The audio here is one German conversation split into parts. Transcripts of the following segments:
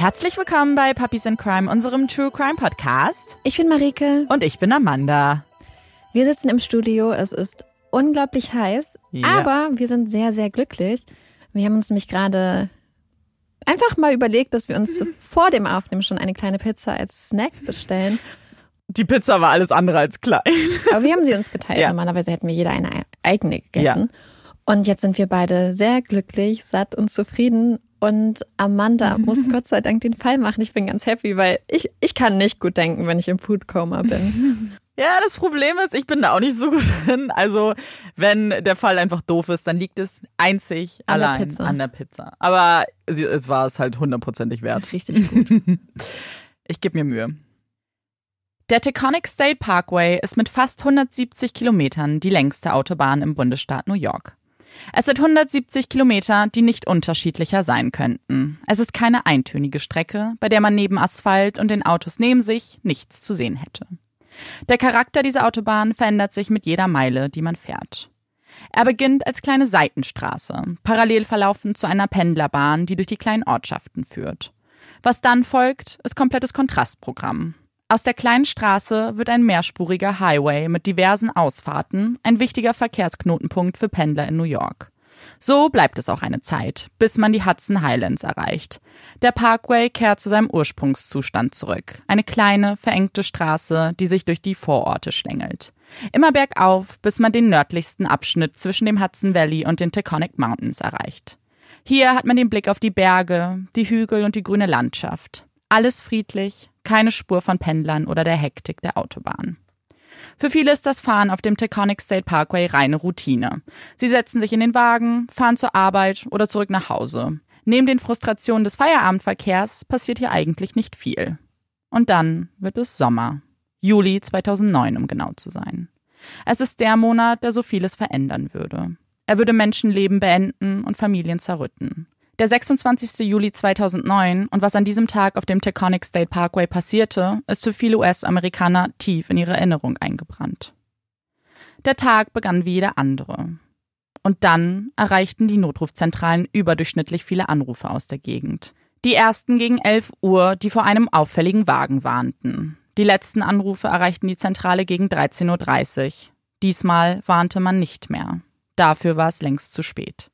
Herzlich willkommen bei Puppies in Crime, unserem True Crime Podcast. Ich bin Marike. Und ich bin Amanda. Wir sitzen im Studio. Es ist unglaublich heiß, ja. aber wir sind sehr, sehr glücklich. Wir haben uns nämlich gerade einfach mal überlegt, dass wir uns vor dem Aufnehmen schon eine kleine Pizza als Snack bestellen. Die Pizza war alles andere als klein. Aber wir haben sie uns geteilt. Ja. Normalerweise hätten wir jeder eine eigene gegessen. Ja. Und jetzt sind wir beide sehr glücklich, satt und zufrieden. Und Amanda muss Gott sei Dank den Fall machen. Ich bin ganz happy, weil ich, ich kann nicht gut denken, wenn ich im Foodcoma bin. Ja, das Problem ist, ich bin da auch nicht so gut drin. Also, wenn der Fall einfach doof ist, dann liegt es einzig an allein der an der Pizza. Aber es war es halt hundertprozentig wert. Richtig gut. ich gebe mir Mühe. Der Taconic State Parkway ist mit fast 170 Kilometern die längste Autobahn im Bundesstaat New York. Es sind 170 Kilometer, die nicht unterschiedlicher sein könnten. Es ist keine eintönige Strecke, bei der man neben Asphalt und den Autos neben sich nichts zu sehen hätte. Der Charakter dieser Autobahn verändert sich mit jeder Meile, die man fährt. Er beginnt als kleine Seitenstraße, parallel verlaufend zu einer Pendlerbahn, die durch die kleinen Ortschaften führt. Was dann folgt, ist komplettes Kontrastprogramm. Aus der kleinen Straße wird ein mehrspuriger Highway mit diversen Ausfahrten, ein wichtiger Verkehrsknotenpunkt für Pendler in New York. So bleibt es auch eine Zeit, bis man die Hudson Highlands erreicht. Der Parkway kehrt zu seinem Ursprungszustand zurück. Eine kleine, verengte Straße, die sich durch die Vororte schlängelt. Immer bergauf, bis man den nördlichsten Abschnitt zwischen dem Hudson Valley und den Taconic Mountains erreicht. Hier hat man den Blick auf die Berge, die Hügel und die grüne Landschaft. Alles friedlich, keine Spur von Pendlern oder der Hektik der Autobahn. Für viele ist das Fahren auf dem Taconic State Parkway reine Routine. Sie setzen sich in den Wagen, fahren zur Arbeit oder zurück nach Hause. Neben den Frustrationen des Feierabendverkehrs passiert hier eigentlich nicht viel. Und dann wird es Sommer. Juli 2009, um genau zu sein. Es ist der Monat, der so vieles verändern würde. Er würde Menschenleben beenden und Familien zerrütten. Der 26. Juli 2009 und was an diesem Tag auf dem Taconic State Parkway passierte, ist für viele US-Amerikaner tief in ihre Erinnerung eingebrannt. Der Tag begann wie jeder andere. Und dann erreichten die Notrufzentralen überdurchschnittlich viele Anrufe aus der Gegend. Die ersten gegen 11 Uhr, die vor einem auffälligen Wagen warnten. Die letzten Anrufe erreichten die Zentrale gegen 13.30 Uhr. Diesmal warnte man nicht mehr. Dafür war es längst zu spät.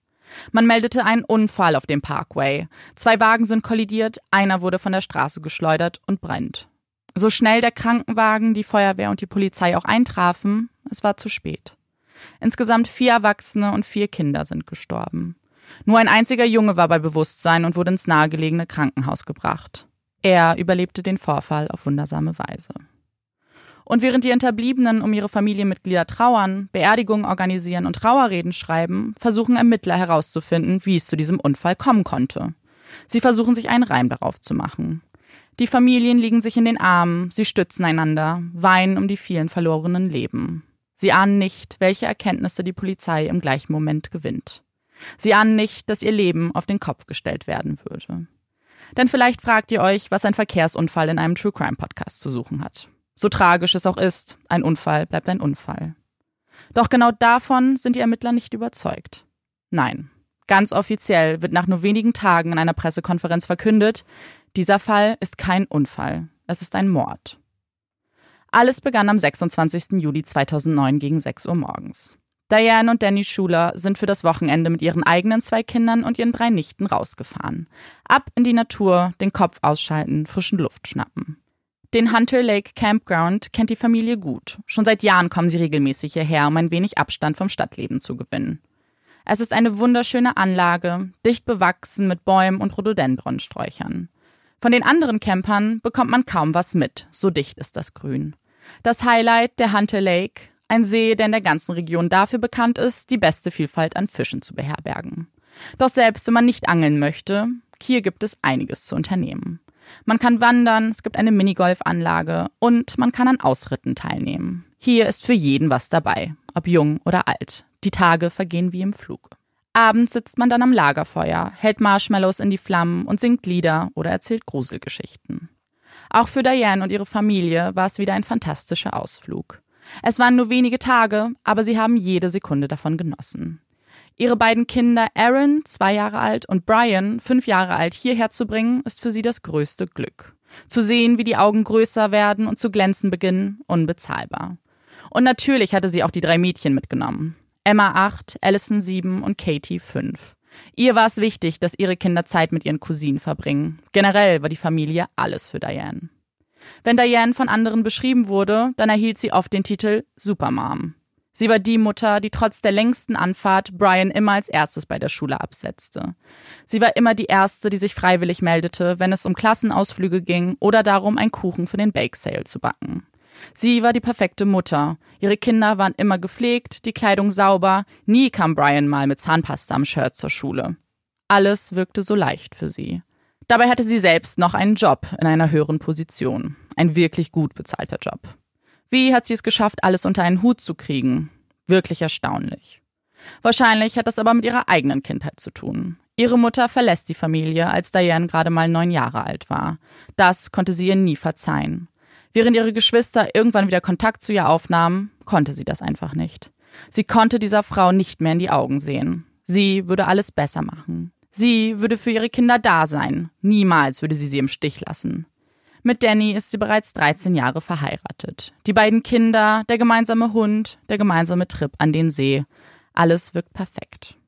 Man meldete einen Unfall auf dem Parkway. Zwei Wagen sind kollidiert, einer wurde von der Straße geschleudert und brennt. So schnell der Krankenwagen, die Feuerwehr und die Polizei auch eintrafen, es war zu spät. Insgesamt vier Erwachsene und vier Kinder sind gestorben. Nur ein einziger Junge war bei Bewusstsein und wurde ins nahegelegene Krankenhaus gebracht. Er überlebte den Vorfall auf wundersame Weise. Und während die Hinterbliebenen um ihre Familienmitglieder trauern, Beerdigungen organisieren und Trauerreden schreiben, versuchen Ermittler herauszufinden, wie es zu diesem Unfall kommen konnte. Sie versuchen sich einen Reim darauf zu machen. Die Familien liegen sich in den Armen, sie stützen einander, weinen um die vielen verlorenen Leben. Sie ahnen nicht, welche Erkenntnisse die Polizei im gleichen Moment gewinnt. Sie ahnen nicht, dass ihr Leben auf den Kopf gestellt werden würde. Denn vielleicht fragt ihr euch, was ein Verkehrsunfall in einem True Crime Podcast zu suchen hat. So tragisch es auch ist, ein Unfall bleibt ein Unfall. Doch genau davon sind die Ermittler nicht überzeugt. Nein, ganz offiziell wird nach nur wenigen Tagen in einer Pressekonferenz verkündet, dieser Fall ist kein Unfall, es ist ein Mord. Alles begann am 26. Juli 2009 gegen 6 Uhr morgens. Diane und Danny Schuler sind für das Wochenende mit ihren eigenen zwei Kindern und ihren drei Nichten rausgefahren. Ab in die Natur, den Kopf ausschalten, frischen Luft schnappen. Den Hunter Lake Campground kennt die Familie gut. Schon seit Jahren kommen sie regelmäßig hierher, um ein wenig Abstand vom Stadtleben zu gewinnen. Es ist eine wunderschöne Anlage, dicht bewachsen mit Bäumen und Rhododendronsträuchern. Von den anderen Campern bekommt man kaum was mit, so dicht ist das Grün. Das Highlight der Hunter Lake, ein See, der in der ganzen Region dafür bekannt ist, die beste Vielfalt an Fischen zu beherbergen. Doch selbst wenn man nicht angeln möchte, hier gibt es einiges zu unternehmen. Man kann wandern, es gibt eine Minigolfanlage und man kann an Ausritten teilnehmen. Hier ist für jeden was dabei, ob jung oder alt. Die Tage vergehen wie im Flug. Abends sitzt man dann am Lagerfeuer, hält Marshmallows in die Flammen und singt Lieder oder erzählt Gruselgeschichten. Auch für Diane und ihre Familie war es wieder ein fantastischer Ausflug. Es waren nur wenige Tage, aber sie haben jede Sekunde davon genossen. Ihre beiden Kinder Aaron, zwei Jahre alt, und Brian, fünf Jahre alt, hierher zu bringen, ist für sie das größte Glück. Zu sehen, wie die Augen größer werden und zu glänzen beginnen, unbezahlbar. Und natürlich hatte sie auch die drei Mädchen mitgenommen. Emma acht, Allison sieben und Katie fünf. Ihr war es wichtig, dass ihre Kinder Zeit mit ihren Cousinen verbringen. Generell war die Familie alles für Diane. Wenn Diane von anderen beschrieben wurde, dann erhielt sie oft den Titel Supermom. Sie war die Mutter, die trotz der längsten Anfahrt Brian immer als erstes bei der Schule absetzte. Sie war immer die erste, die sich freiwillig meldete, wenn es um Klassenausflüge ging oder darum, einen Kuchen für den Bake Sale zu backen. Sie war die perfekte Mutter. Ihre Kinder waren immer gepflegt, die Kleidung sauber, nie kam Brian mal mit Zahnpasta am Shirt zur Schule. Alles wirkte so leicht für sie. Dabei hatte sie selbst noch einen Job in einer höheren Position. Ein wirklich gut bezahlter Job. Wie hat sie es geschafft, alles unter einen Hut zu kriegen? Wirklich erstaunlich. Wahrscheinlich hat das aber mit ihrer eigenen Kindheit zu tun. Ihre Mutter verlässt die Familie, als Diane gerade mal neun Jahre alt war. Das konnte sie ihr nie verzeihen. Während ihre Geschwister irgendwann wieder Kontakt zu ihr aufnahmen, konnte sie das einfach nicht. Sie konnte dieser Frau nicht mehr in die Augen sehen. Sie würde alles besser machen. Sie würde für ihre Kinder da sein. Niemals würde sie sie im Stich lassen. Mit Danny ist sie bereits 13 Jahre verheiratet. Die beiden Kinder, der gemeinsame Hund, der gemeinsame Trip an den See. Alles wirkt perfekt.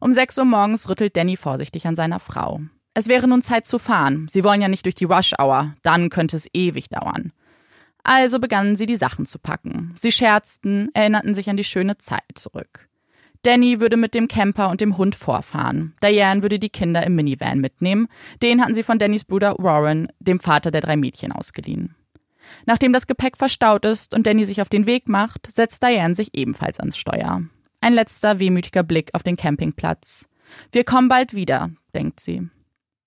Um 6 Uhr morgens rüttelt Danny vorsichtig an seiner Frau. Es wäre nun Zeit zu fahren. Sie wollen ja nicht durch die Rush Hour. Dann könnte es ewig dauern. Also begannen sie die Sachen zu packen. Sie scherzten, erinnerten sich an die schöne Zeit zurück. Danny würde mit dem Camper und dem Hund vorfahren. Diane würde die Kinder im Minivan mitnehmen. Den hatten sie von Dannys Bruder Warren, dem Vater der drei Mädchen, ausgeliehen. Nachdem das Gepäck verstaut ist und Danny sich auf den Weg macht, setzt Diane sich ebenfalls ans Steuer. Ein letzter wehmütiger Blick auf den Campingplatz. Wir kommen bald wieder, denkt sie.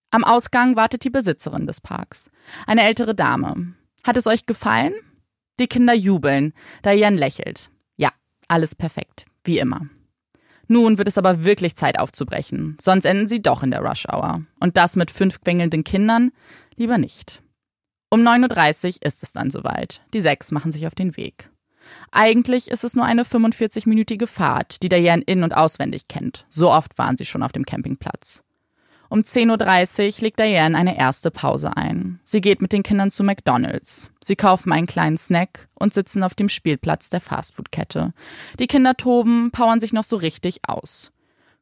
Am Ausgang wartet die Besitzerin des Parks. Eine ältere Dame. Hat es euch gefallen? Die Kinder jubeln. Diane lächelt. Ja, alles perfekt. Wie immer. Nun wird es aber wirklich Zeit aufzubrechen, sonst enden sie doch in der Rush Hour. Und das mit fünf quengelnden Kindern? Lieber nicht. Um 9.30 Uhr ist es dann soweit. Die sechs machen sich auf den Weg. Eigentlich ist es nur eine 45-minütige Fahrt, die Diane in- und auswendig kennt. So oft waren sie schon auf dem Campingplatz. Um 10.30 Uhr legt Diane eine erste Pause ein. Sie geht mit den Kindern zu McDonalds. Sie kaufen einen kleinen Snack und sitzen auf dem Spielplatz der Fastfood-Kette. Die Kinder toben, powern sich noch so richtig aus.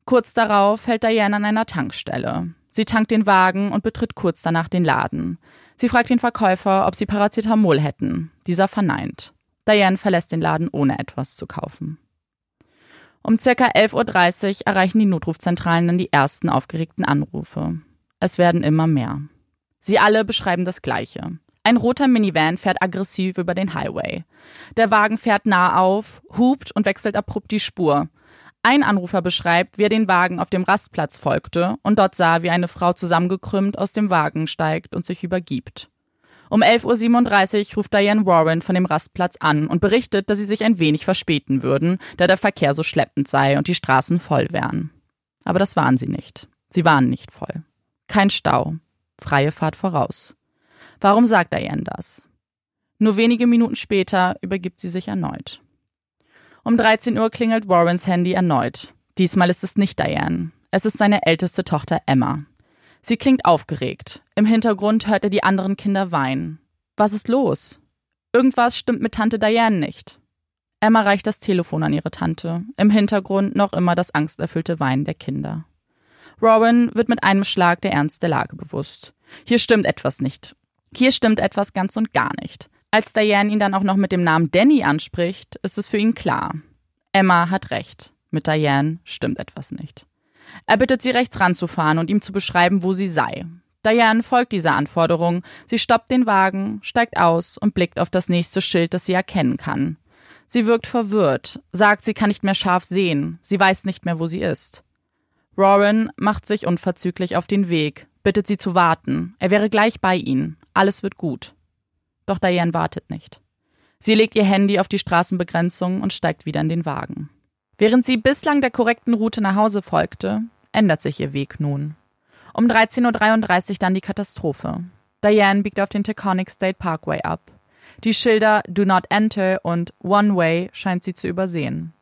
Kurz darauf hält Diane an einer Tankstelle. Sie tankt den Wagen und betritt kurz danach den Laden. Sie fragt den Verkäufer, ob sie Paracetamol hätten. Dieser verneint. Diane verlässt den Laden, ohne etwas zu kaufen. Um circa 11.30 Uhr erreichen die Notrufzentralen dann die ersten aufgeregten Anrufe. Es werden immer mehr. Sie alle beschreiben das Gleiche. Ein roter Minivan fährt aggressiv über den Highway. Der Wagen fährt nah auf, hupt und wechselt abrupt die Spur. Ein Anrufer beschreibt, wie er den Wagen auf dem Rastplatz folgte und dort sah, wie eine Frau zusammengekrümmt aus dem Wagen steigt und sich übergibt. Um 11.37 Uhr ruft Diane Warren von dem Rastplatz an und berichtet, dass sie sich ein wenig verspäten würden, da der Verkehr so schleppend sei und die Straßen voll wären. Aber das waren sie nicht. Sie waren nicht voll. Kein Stau. Freie Fahrt voraus. Warum sagt Diane das? Nur wenige Minuten später übergibt sie sich erneut. Um 13 Uhr klingelt Warrens Handy erneut. Diesmal ist es nicht Diane. Es ist seine älteste Tochter Emma. Sie klingt aufgeregt. Im Hintergrund hört er die anderen Kinder weinen. Was ist los? Irgendwas stimmt mit Tante Diane nicht. Emma reicht das Telefon an ihre Tante. Im Hintergrund noch immer das angsterfüllte Weinen der Kinder. Robin wird mit einem Schlag der Ernst der Lage bewusst. Hier stimmt etwas nicht. Hier stimmt etwas ganz und gar nicht. Als Diane ihn dann auch noch mit dem Namen Danny anspricht, ist es für ihn klar. Emma hat recht. Mit Diane stimmt etwas nicht. Er bittet sie rechts ranzufahren und ihm zu beschreiben, wo sie sei. Diane folgt dieser Anforderung. Sie stoppt den Wagen, steigt aus und blickt auf das nächste Schild, das sie erkennen kann. Sie wirkt verwirrt, sagt, sie kann nicht mehr scharf sehen, sie weiß nicht mehr, wo sie ist. Warren macht sich unverzüglich auf den Weg, bittet sie zu warten. Er wäre gleich bei ihnen. Alles wird gut. Doch Diane wartet nicht. Sie legt ihr Handy auf die Straßenbegrenzung und steigt wieder in den Wagen. Während sie bislang der korrekten Route nach Hause folgte, ändert sich ihr Weg nun. Um 13.33 Uhr dann die Katastrophe. Diane biegt auf den Taconic State Parkway ab. Die Schilder Do Not Enter und One Way scheint sie zu übersehen.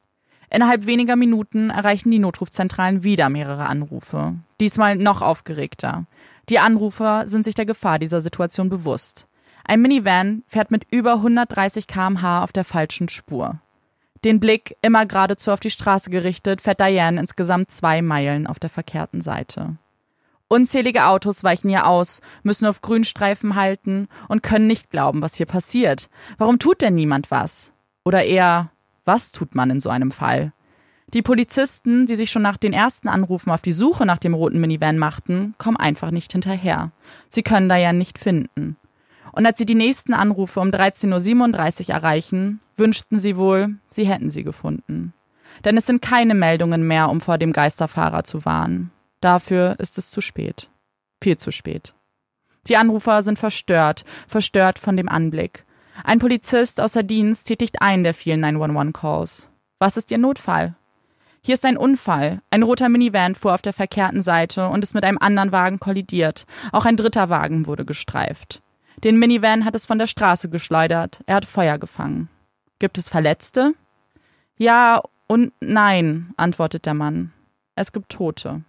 Innerhalb weniger Minuten erreichen die Notrufzentralen wieder mehrere Anrufe. Diesmal noch aufgeregter. Die Anrufer sind sich der Gefahr dieser Situation bewusst. Ein Minivan fährt mit über 130 km/h auf der falschen Spur. Den Blick immer geradezu auf die Straße gerichtet, fährt Diane insgesamt zwei Meilen auf der verkehrten Seite. Unzählige Autos weichen ihr aus, müssen auf Grünstreifen halten und können nicht glauben, was hier passiert. Warum tut denn niemand was? Oder eher, was tut man in so einem Fall? Die Polizisten, die sich schon nach den ersten Anrufen auf die Suche nach dem roten Minivan machten, kommen einfach nicht hinterher. Sie können Diane nicht finden. Und als sie die nächsten Anrufe um 13.37 Uhr erreichen, wünschten sie wohl, sie hätten sie gefunden. Denn es sind keine Meldungen mehr, um vor dem Geisterfahrer zu warnen. Dafür ist es zu spät. Viel zu spät. Die Anrufer sind verstört, verstört von dem Anblick. Ein Polizist außer Dienst tätigt einen der vielen 911-Calls. Was ist Ihr Notfall? Hier ist ein Unfall. Ein roter Minivan fuhr auf der verkehrten Seite und ist mit einem anderen Wagen kollidiert. Auch ein dritter Wagen wurde gestreift. Den Minivan hat es von der Straße geschleudert. Er hat Feuer gefangen. Gibt es Verletzte? Ja und nein, antwortet der Mann. Es gibt Tote.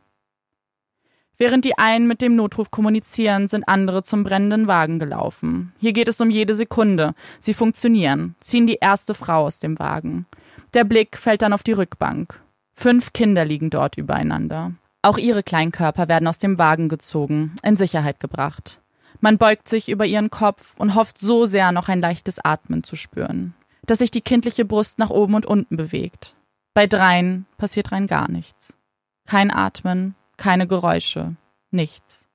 Während die einen mit dem Notruf kommunizieren, sind andere zum brennenden Wagen gelaufen. Hier geht es um jede Sekunde. Sie funktionieren, ziehen die erste Frau aus dem Wagen. Der Blick fällt dann auf die Rückbank. Fünf Kinder liegen dort übereinander. Auch ihre kleinen Körper werden aus dem Wagen gezogen, in Sicherheit gebracht. Man beugt sich über ihren Kopf und hofft so sehr, noch ein leichtes Atmen zu spüren, dass sich die kindliche Brust nach oben und unten bewegt. Bei dreien passiert rein gar nichts. Kein Atmen, keine Geräusche, nichts.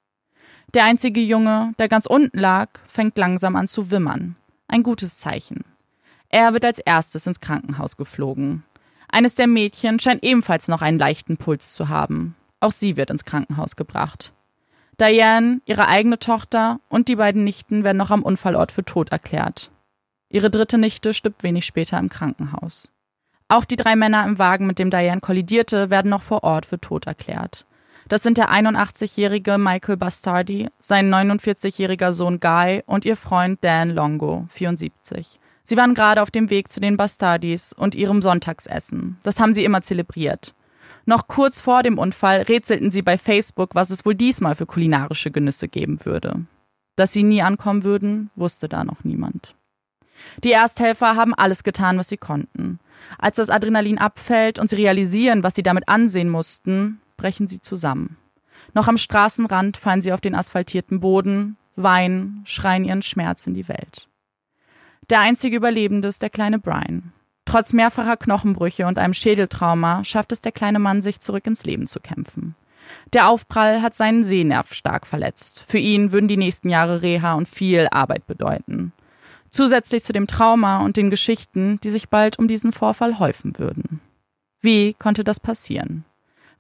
Der einzige Junge, der ganz unten lag, fängt langsam an zu wimmern. Ein gutes Zeichen. Er wird als erstes ins Krankenhaus geflogen. Eines der Mädchen scheint ebenfalls noch einen leichten Puls zu haben. Auch sie wird ins Krankenhaus gebracht. Diane, ihre eigene Tochter und die beiden Nichten werden noch am Unfallort für tot erklärt. Ihre dritte Nichte stirbt wenig später im Krankenhaus. Auch die drei Männer im Wagen, mit dem Diane kollidierte, werden noch vor Ort für tot erklärt. Das sind der 81-jährige Michael Bastardi, sein 49-jähriger Sohn Guy und ihr Freund Dan Longo, 74. Sie waren gerade auf dem Weg zu den Bastardis und ihrem Sonntagsessen. Das haben sie immer zelebriert. Noch kurz vor dem Unfall rätselten sie bei Facebook, was es wohl diesmal für kulinarische Genüsse geben würde. Dass sie nie ankommen würden, wusste da noch niemand. Die Ersthelfer haben alles getan, was sie konnten. Als das Adrenalin abfällt und sie realisieren, was sie damit ansehen mussten, brechen sie zusammen. Noch am Straßenrand fallen sie auf den asphaltierten Boden, weinen, schreien ihren Schmerz in die Welt. Der einzige Überlebende ist der kleine Brian. Trotz mehrfacher Knochenbrüche und einem Schädeltrauma schafft es der kleine Mann, sich zurück ins Leben zu kämpfen. Der Aufprall hat seinen Sehnerv stark verletzt. Für ihn würden die nächsten Jahre Reha und viel Arbeit bedeuten. Zusätzlich zu dem Trauma und den Geschichten, die sich bald um diesen Vorfall häufen würden. Wie konnte das passieren?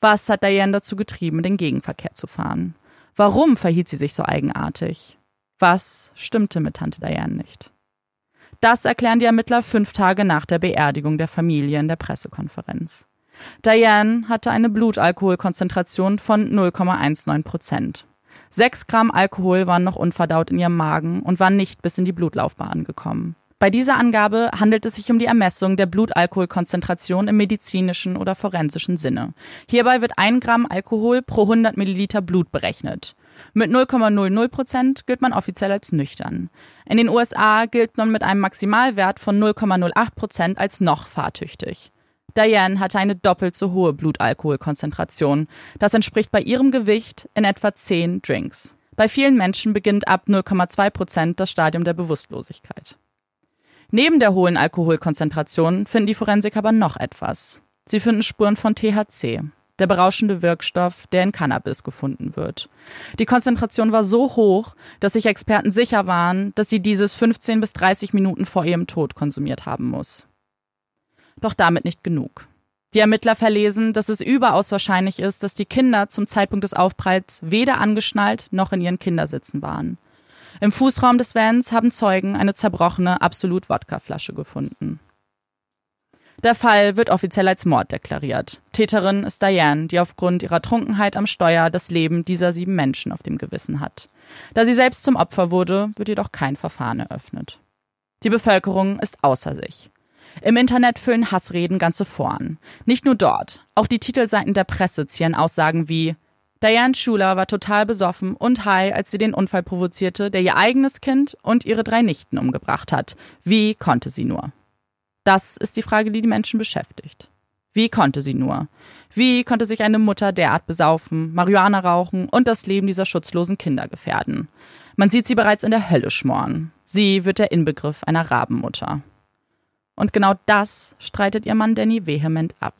Was hat Diane dazu getrieben, den Gegenverkehr zu fahren? Warum verhielt sie sich so eigenartig? Was stimmte mit Tante Diane nicht? Das erklären die Ermittler fünf Tage nach der Beerdigung der Familie in der Pressekonferenz. Diane hatte eine Blutalkoholkonzentration von 0,19 Prozent. Sechs Gramm Alkohol waren noch unverdaut in ihrem Magen und waren nicht bis in die Blutlaufbahn gekommen. Bei dieser Angabe handelt es sich um die Ermessung der Blutalkoholkonzentration im medizinischen oder forensischen Sinne. Hierbei wird ein Gramm Alkohol pro 100 Milliliter Blut berechnet. Mit 0,00 Prozent gilt man offiziell als nüchtern. In den USA gilt man mit einem Maximalwert von 0,08 Prozent als noch fahrtüchtig. Diane hatte eine doppelt so hohe Blutalkoholkonzentration. Das entspricht bei ihrem Gewicht in etwa 10 Drinks. Bei vielen Menschen beginnt ab 0,2 Prozent das Stadium der Bewusstlosigkeit. Neben der hohen Alkoholkonzentration finden die Forensiker aber noch etwas. Sie finden Spuren von THC der berauschende Wirkstoff, der in Cannabis gefunden wird. Die Konzentration war so hoch, dass sich Experten sicher waren, dass sie dieses 15 bis 30 Minuten vor ihrem Tod konsumiert haben muss. Doch damit nicht genug. Die Ermittler verlesen, dass es überaus wahrscheinlich ist, dass die Kinder zum Zeitpunkt des Aufpralls weder angeschnallt noch in ihren Kindersitzen waren. Im Fußraum des Vans haben Zeugen eine zerbrochene Absolut-Wodka-Flasche gefunden. Der Fall wird offiziell als Mord deklariert. Täterin ist Diane, die aufgrund ihrer Trunkenheit am Steuer das Leben dieser sieben Menschen auf dem Gewissen hat. Da sie selbst zum Opfer wurde, wird jedoch kein Verfahren eröffnet. Die Bevölkerung ist außer sich. Im Internet füllen Hassreden ganze Foren. Nicht nur dort, auch die Titelseiten der Presse zieren Aussagen wie Diane Schuler war total besoffen und high, als sie den Unfall provozierte, der ihr eigenes Kind und ihre drei Nichten umgebracht hat. Wie konnte sie nur? Das ist die Frage, die die Menschen beschäftigt. Wie konnte sie nur? Wie konnte sich eine Mutter derart besaufen, Marihuana rauchen und das Leben dieser schutzlosen Kinder gefährden? Man sieht sie bereits in der Hölle schmoren. Sie wird der Inbegriff einer Rabenmutter. Und genau das streitet ihr Mann Danny vehement ab.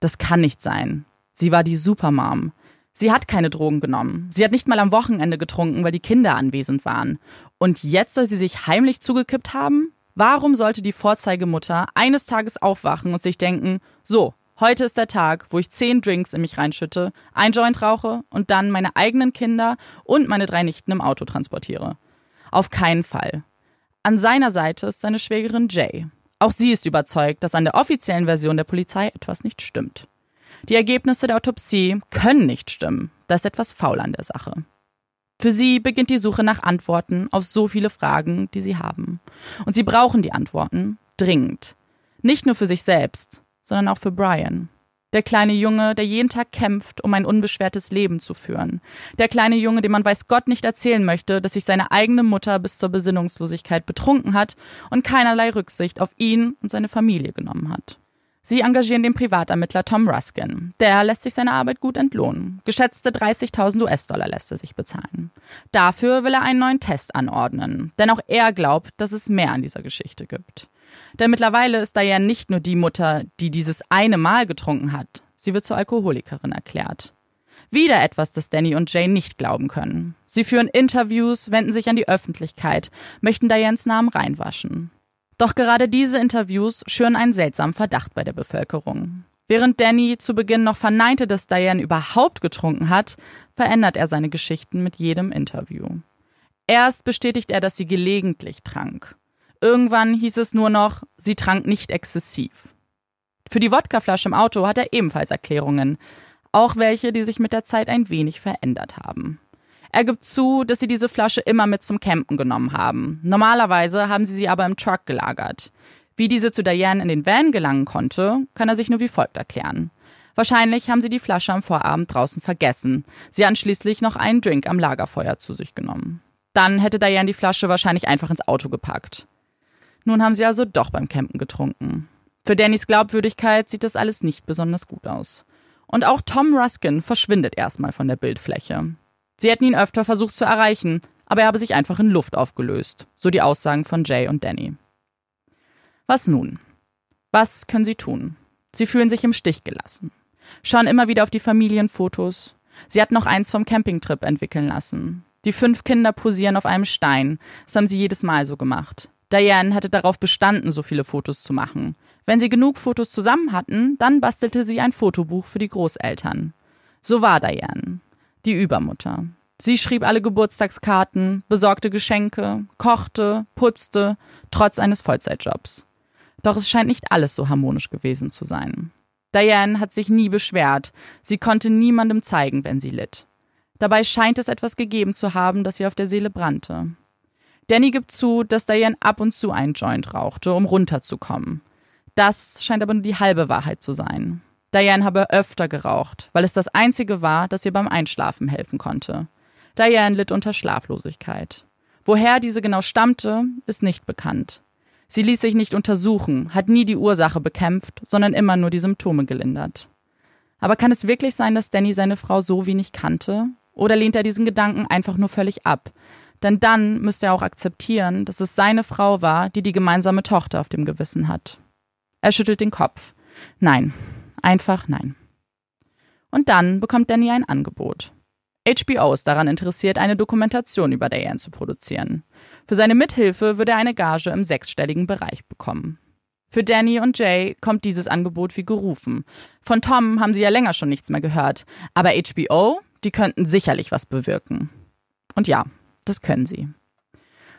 Das kann nicht sein. Sie war die Supermom. Sie hat keine Drogen genommen. Sie hat nicht mal am Wochenende getrunken, weil die Kinder anwesend waren. Und jetzt soll sie sich heimlich zugekippt haben? Warum sollte die Vorzeigemutter eines Tages aufwachen und sich denken, so, Heute ist der Tag, wo ich zehn Drinks in mich reinschütte, ein Joint rauche und dann meine eigenen Kinder und meine drei Nichten im Auto transportiere. Auf keinen Fall. An seiner Seite ist seine Schwägerin Jay. Auch sie ist überzeugt, dass an der offiziellen Version der Polizei etwas nicht stimmt. Die Ergebnisse der Autopsie können nicht stimmen. Da ist etwas faul an der Sache. Für sie beginnt die Suche nach Antworten auf so viele Fragen, die sie haben. Und sie brauchen die Antworten dringend. Nicht nur für sich selbst, sondern auch für Brian. Der kleine Junge, der jeden Tag kämpft, um ein unbeschwertes Leben zu führen. Der kleine Junge, dem man weiß Gott nicht erzählen möchte, dass sich seine eigene Mutter bis zur Besinnungslosigkeit betrunken hat und keinerlei Rücksicht auf ihn und seine Familie genommen hat. Sie engagieren den Privatermittler Tom Ruskin. Der lässt sich seine Arbeit gut entlohnen. Geschätzte 30.000 US-Dollar lässt er sich bezahlen. Dafür will er einen neuen Test anordnen, denn auch er glaubt, dass es mehr an dieser Geschichte gibt. Denn mittlerweile ist Diane nicht nur die Mutter, die dieses eine Mal getrunken hat. Sie wird zur Alkoholikerin erklärt. Wieder etwas, das Danny und Jane nicht glauben können. Sie führen Interviews, wenden sich an die Öffentlichkeit, möchten Dianes Namen reinwaschen. Doch gerade diese Interviews schüren einen seltsamen Verdacht bei der Bevölkerung. Während Danny zu Beginn noch verneinte, dass Diane überhaupt getrunken hat, verändert er seine Geschichten mit jedem Interview. Erst bestätigt er, dass sie gelegentlich trank. Irgendwann hieß es nur noch, sie trank nicht exzessiv. Für die Wodkaflasche im Auto hat er ebenfalls Erklärungen, auch welche, die sich mit der Zeit ein wenig verändert haben. Er gibt zu, dass sie diese Flasche immer mit zum Campen genommen haben. Normalerweise haben sie sie aber im Truck gelagert. Wie diese zu Diane in den Van gelangen konnte, kann er sich nur wie folgt erklären. Wahrscheinlich haben sie die Flasche am Vorabend draußen vergessen. Sie hatten schließlich noch einen Drink am Lagerfeuer zu sich genommen. Dann hätte Diane die Flasche wahrscheinlich einfach ins Auto gepackt. Nun haben sie also doch beim Campen getrunken. Für Dannys Glaubwürdigkeit sieht das alles nicht besonders gut aus. Und auch Tom Ruskin verschwindet erstmal von der Bildfläche. Sie hätten ihn öfter versucht zu erreichen, aber er habe sich einfach in Luft aufgelöst, so die Aussagen von Jay und Danny. Was nun? Was können sie tun? Sie fühlen sich im Stich gelassen. Schauen immer wieder auf die Familienfotos. Sie hat noch eins vom Campingtrip entwickeln lassen. Die fünf Kinder posieren auf einem Stein. Das haben sie jedes Mal so gemacht. Diane hatte darauf bestanden, so viele Fotos zu machen. Wenn sie genug Fotos zusammen hatten, dann bastelte sie ein Fotobuch für die Großeltern. So war Diane, die Übermutter. Sie schrieb alle Geburtstagskarten, besorgte Geschenke, kochte, putzte, trotz eines Vollzeitjobs. Doch es scheint nicht alles so harmonisch gewesen zu sein. Diane hat sich nie beschwert, sie konnte niemandem zeigen, wenn sie litt. Dabei scheint es etwas gegeben zu haben, das ihr auf der Seele brannte. Danny gibt zu, dass Diane ab und zu einen Joint rauchte, um runterzukommen. Das scheint aber nur die halbe Wahrheit zu sein. Diane habe öfter geraucht, weil es das einzige war, das ihr beim Einschlafen helfen konnte. Diane litt unter Schlaflosigkeit. Woher diese genau stammte, ist nicht bekannt. Sie ließ sich nicht untersuchen, hat nie die Ursache bekämpft, sondern immer nur die Symptome gelindert. Aber kann es wirklich sein, dass Danny seine Frau so wenig kannte? Oder lehnt er diesen Gedanken einfach nur völlig ab, denn dann müsste er auch akzeptieren, dass es seine Frau war, die die gemeinsame Tochter auf dem Gewissen hat. Er schüttelt den Kopf. Nein, einfach nein. Und dann bekommt Danny ein Angebot. HBO ist daran interessiert, eine Dokumentation über Diane zu produzieren. Für seine Mithilfe würde er eine Gage im sechsstelligen Bereich bekommen. Für Danny und Jay kommt dieses Angebot wie gerufen. Von Tom haben sie ja länger schon nichts mehr gehört, aber HBO, die könnten sicherlich was bewirken. Und ja, das können sie.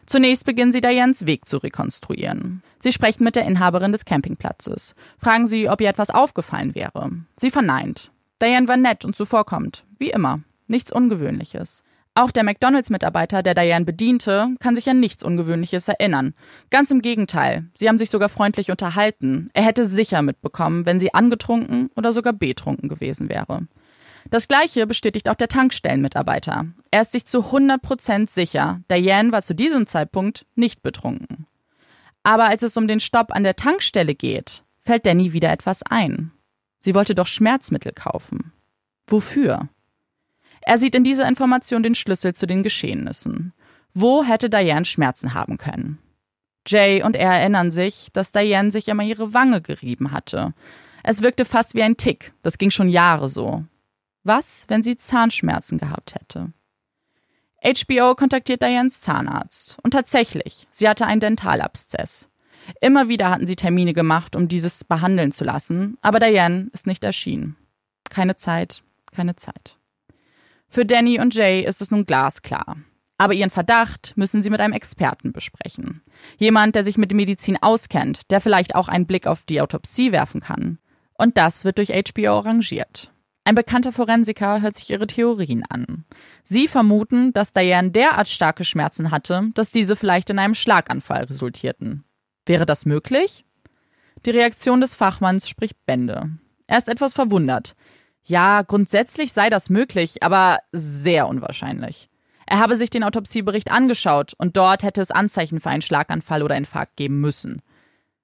Zunächst beginnen sie Dianes Weg zu rekonstruieren. Sie sprechen mit der Inhaberin des Campingplatzes, fragen sie, ob ihr etwas aufgefallen wäre. Sie verneint. Diane war nett und zuvorkommend, wie immer, nichts Ungewöhnliches. Auch der McDonalds-Mitarbeiter, der Diane bediente, kann sich an nichts Ungewöhnliches erinnern. Ganz im Gegenteil, sie haben sich sogar freundlich unterhalten. Er hätte sicher mitbekommen, wenn sie angetrunken oder sogar betrunken gewesen wäre. Das gleiche bestätigt auch der Tankstellenmitarbeiter. Er ist sich zu 100 Prozent sicher, Diane war zu diesem Zeitpunkt nicht betrunken. Aber als es um den Stopp an der Tankstelle geht, fällt Danny wieder etwas ein. Sie wollte doch Schmerzmittel kaufen. Wofür? Er sieht in dieser Information den Schlüssel zu den Geschehnissen. Wo hätte Diane Schmerzen haben können? Jay und er erinnern sich, dass Diane sich immer ihre Wange gerieben hatte. Es wirkte fast wie ein Tick, das ging schon Jahre so. Was, wenn sie Zahnschmerzen gehabt hätte? HBO kontaktiert Dianes Zahnarzt. Und tatsächlich, sie hatte einen Dentalabszess. Immer wieder hatten sie Termine gemacht, um dieses behandeln zu lassen, aber Diane ist nicht erschienen. Keine Zeit, keine Zeit. Für Danny und Jay ist es nun glasklar. Aber ihren Verdacht müssen sie mit einem Experten besprechen. Jemand, der sich mit Medizin auskennt, der vielleicht auch einen Blick auf die Autopsie werfen kann. Und das wird durch HBO arrangiert. Ein bekannter Forensiker hört sich ihre Theorien an. Sie vermuten, dass Diane derart starke Schmerzen hatte, dass diese vielleicht in einem Schlaganfall resultierten. Wäre das möglich? Die Reaktion des Fachmanns spricht Bände. Er ist etwas verwundert. Ja, grundsätzlich sei das möglich, aber sehr unwahrscheinlich. Er habe sich den Autopsiebericht angeschaut und dort hätte es Anzeichen für einen Schlaganfall oder Infarkt geben müssen.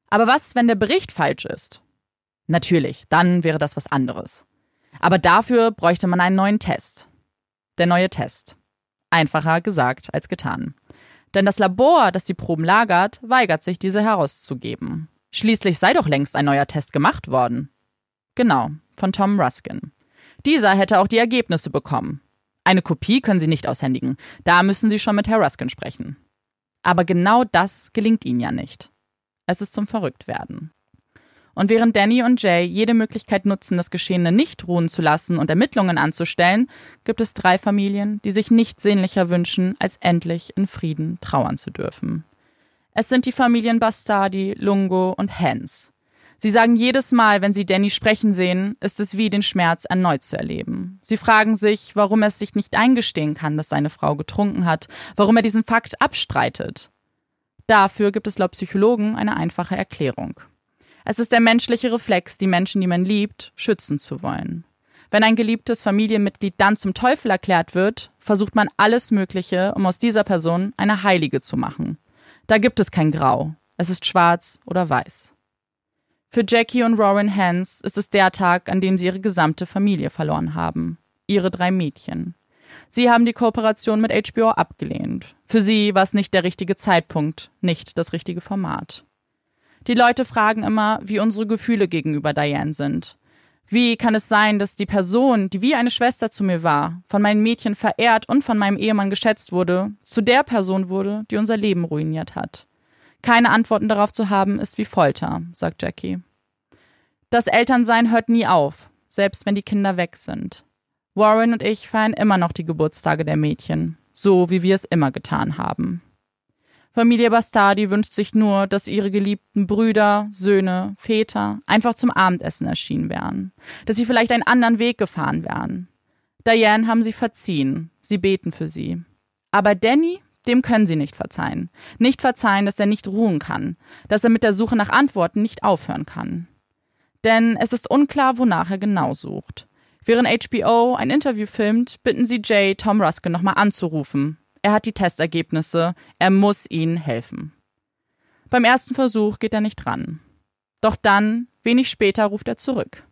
Aber was, wenn der Bericht falsch ist? Natürlich, dann wäre das was anderes. Aber dafür bräuchte man einen neuen Test. Der neue Test. Einfacher gesagt als getan. Denn das Labor, das die Proben lagert, weigert sich, diese herauszugeben. Schließlich sei doch längst ein neuer Test gemacht worden. Genau, von Tom Ruskin. Dieser hätte auch die Ergebnisse bekommen. Eine Kopie können Sie nicht aushändigen. Da müssen Sie schon mit Herr Ruskin sprechen. Aber genau das gelingt Ihnen ja nicht. Es ist zum Verrücktwerden. Und während Danny und Jay jede Möglichkeit nutzen, das Geschehene nicht ruhen zu lassen und Ermittlungen anzustellen, gibt es drei Familien, die sich nichts sehnlicher wünschen, als endlich in Frieden trauern zu dürfen. Es sind die Familien Bastardi, Lungo und Hans. Sie sagen jedes Mal, wenn sie Danny sprechen sehen, ist es wie den Schmerz erneut zu erleben. Sie fragen sich, warum er es sich nicht eingestehen kann, dass seine Frau getrunken hat, warum er diesen Fakt abstreitet. Dafür gibt es laut Psychologen eine einfache Erklärung. Es ist der menschliche Reflex, die Menschen, die man liebt, schützen zu wollen. Wenn ein geliebtes Familienmitglied dann zum Teufel erklärt wird, versucht man alles Mögliche, um aus dieser Person eine Heilige zu machen. Da gibt es kein Grau. Es ist schwarz oder weiß. Für Jackie und Warren Hans ist es der Tag, an dem sie ihre gesamte Familie verloren haben. Ihre drei Mädchen. Sie haben die Kooperation mit HBO abgelehnt. Für sie war es nicht der richtige Zeitpunkt, nicht das richtige Format. Die Leute fragen immer, wie unsere Gefühle gegenüber Diane sind. Wie kann es sein, dass die Person, die wie eine Schwester zu mir war, von meinen Mädchen verehrt und von meinem Ehemann geschätzt wurde, zu der Person wurde, die unser Leben ruiniert hat? Keine Antworten darauf zu haben, ist wie Folter, sagt Jackie. Das Elternsein hört nie auf, selbst wenn die Kinder weg sind. Warren und ich feiern immer noch die Geburtstage der Mädchen, so wie wir es immer getan haben. Familie Bastardi wünscht sich nur, dass ihre geliebten Brüder, Söhne, Väter einfach zum Abendessen erschienen wären, dass sie vielleicht einen anderen Weg gefahren wären. Diane haben sie verziehen, sie beten für sie. Aber Danny dem können sie nicht verzeihen. Nicht verzeihen, dass er nicht ruhen kann, dass er mit der Suche nach Antworten nicht aufhören kann. Denn es ist unklar, wonach er genau sucht. Während HBO ein Interview filmt, bitten sie Jay, Tom Ruskin nochmal anzurufen. Er hat die Testergebnisse, er muss ihnen helfen. Beim ersten Versuch geht er nicht ran. Doch dann, wenig später, ruft er zurück.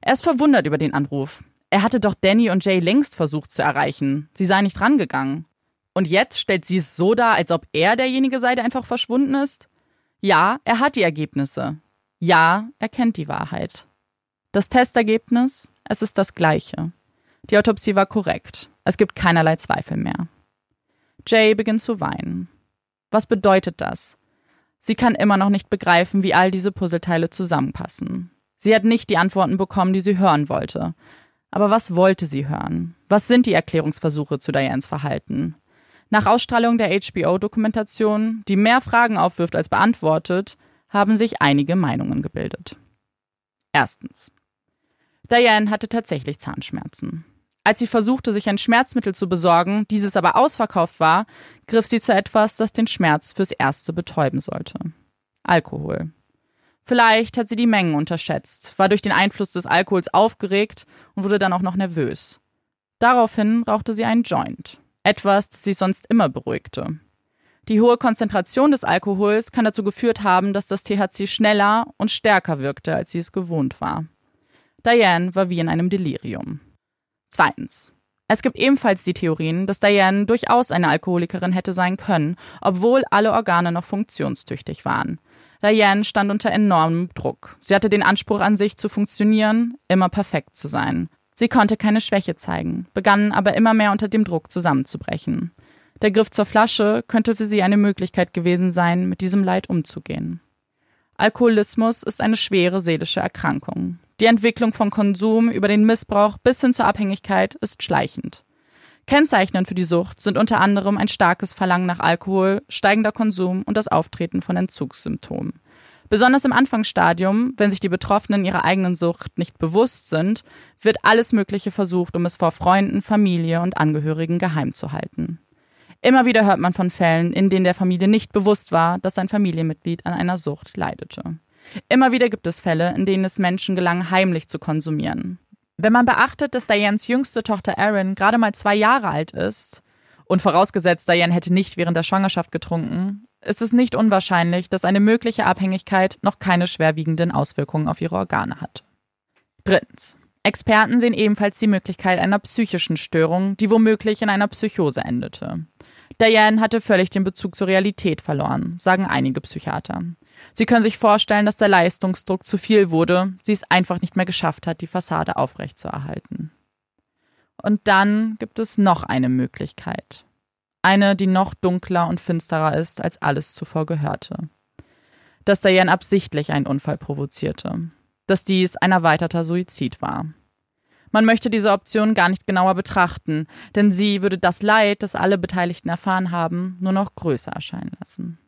Er ist verwundert über den Anruf. Er hatte doch Danny und Jay längst versucht zu erreichen. Sie sei nicht rangegangen. Und jetzt stellt sie es so dar, als ob er derjenige sei, der einfach verschwunden ist? Ja, er hat die Ergebnisse. Ja, er kennt die Wahrheit. Das Testergebnis, es ist das gleiche. Die Autopsie war korrekt. Es gibt keinerlei Zweifel mehr. Jay beginnt zu weinen. Was bedeutet das? Sie kann immer noch nicht begreifen, wie all diese Puzzleteile zusammenpassen. Sie hat nicht die Antworten bekommen, die sie hören wollte. Aber was wollte sie hören? Was sind die Erklärungsversuche zu Dianes Verhalten? Nach Ausstrahlung der HBO-Dokumentation, die mehr Fragen aufwirft als beantwortet, haben sich einige Meinungen gebildet. Erstens. Diane hatte tatsächlich Zahnschmerzen. Als sie versuchte, sich ein Schmerzmittel zu besorgen, dieses aber ausverkauft war, griff sie zu etwas, das den Schmerz fürs Erste betäuben sollte. Alkohol. Vielleicht hat sie die Mengen unterschätzt, war durch den Einfluss des Alkohols aufgeregt und wurde dann auch noch nervös. Daraufhin rauchte sie einen Joint. Etwas, das sie sonst immer beruhigte. Die hohe Konzentration des Alkohols kann dazu geführt haben, dass das THC schneller und stärker wirkte, als sie es gewohnt war. Diane war wie in einem Delirium. Zweitens. Es gibt ebenfalls die Theorien, dass Diane durchaus eine Alkoholikerin hätte sein können, obwohl alle Organe noch funktionstüchtig waren. Diane stand unter enormem Druck. Sie hatte den Anspruch an sich zu funktionieren, immer perfekt zu sein. Sie konnte keine Schwäche zeigen, begann aber immer mehr unter dem Druck zusammenzubrechen. Der Griff zur Flasche könnte für sie eine Möglichkeit gewesen sein, mit diesem Leid umzugehen. Alkoholismus ist eine schwere seelische Erkrankung. Die Entwicklung von Konsum über den Missbrauch bis hin zur Abhängigkeit ist schleichend. Kennzeichnend für die Sucht sind unter anderem ein starkes Verlangen nach Alkohol, steigender Konsum und das Auftreten von Entzugssymptomen. Besonders im Anfangsstadium, wenn sich die Betroffenen ihrer eigenen Sucht nicht bewusst sind, wird alles Mögliche versucht, um es vor Freunden, Familie und Angehörigen geheim zu halten. Immer wieder hört man von Fällen, in denen der Familie nicht bewusst war, dass ein Familienmitglied an einer Sucht leidete. Immer wieder gibt es Fälle, in denen es Menschen gelang, heimlich zu konsumieren. Wenn man beachtet, dass Dianes jüngste Tochter Erin gerade mal zwei Jahre alt ist, und vorausgesetzt, Diane hätte nicht während der Schwangerschaft getrunken, ist es nicht unwahrscheinlich, dass eine mögliche Abhängigkeit noch keine schwerwiegenden Auswirkungen auf ihre Organe hat. Drittens. Experten sehen ebenfalls die Möglichkeit einer psychischen Störung, die womöglich in einer Psychose endete. Diane hatte völlig den Bezug zur Realität verloren, sagen einige Psychiater. Sie können sich vorstellen, dass der Leistungsdruck zu viel wurde, sie es einfach nicht mehr geschafft hat, die Fassade aufrechtzuerhalten. Und dann gibt es noch eine Möglichkeit. Eine, die noch dunkler und finsterer ist, als alles zuvor gehörte. Dass Diane absichtlich einen Unfall provozierte. Dass dies ein erweiterter Suizid war. Man möchte diese Option gar nicht genauer betrachten, denn sie würde das Leid, das alle Beteiligten erfahren haben, nur noch größer erscheinen lassen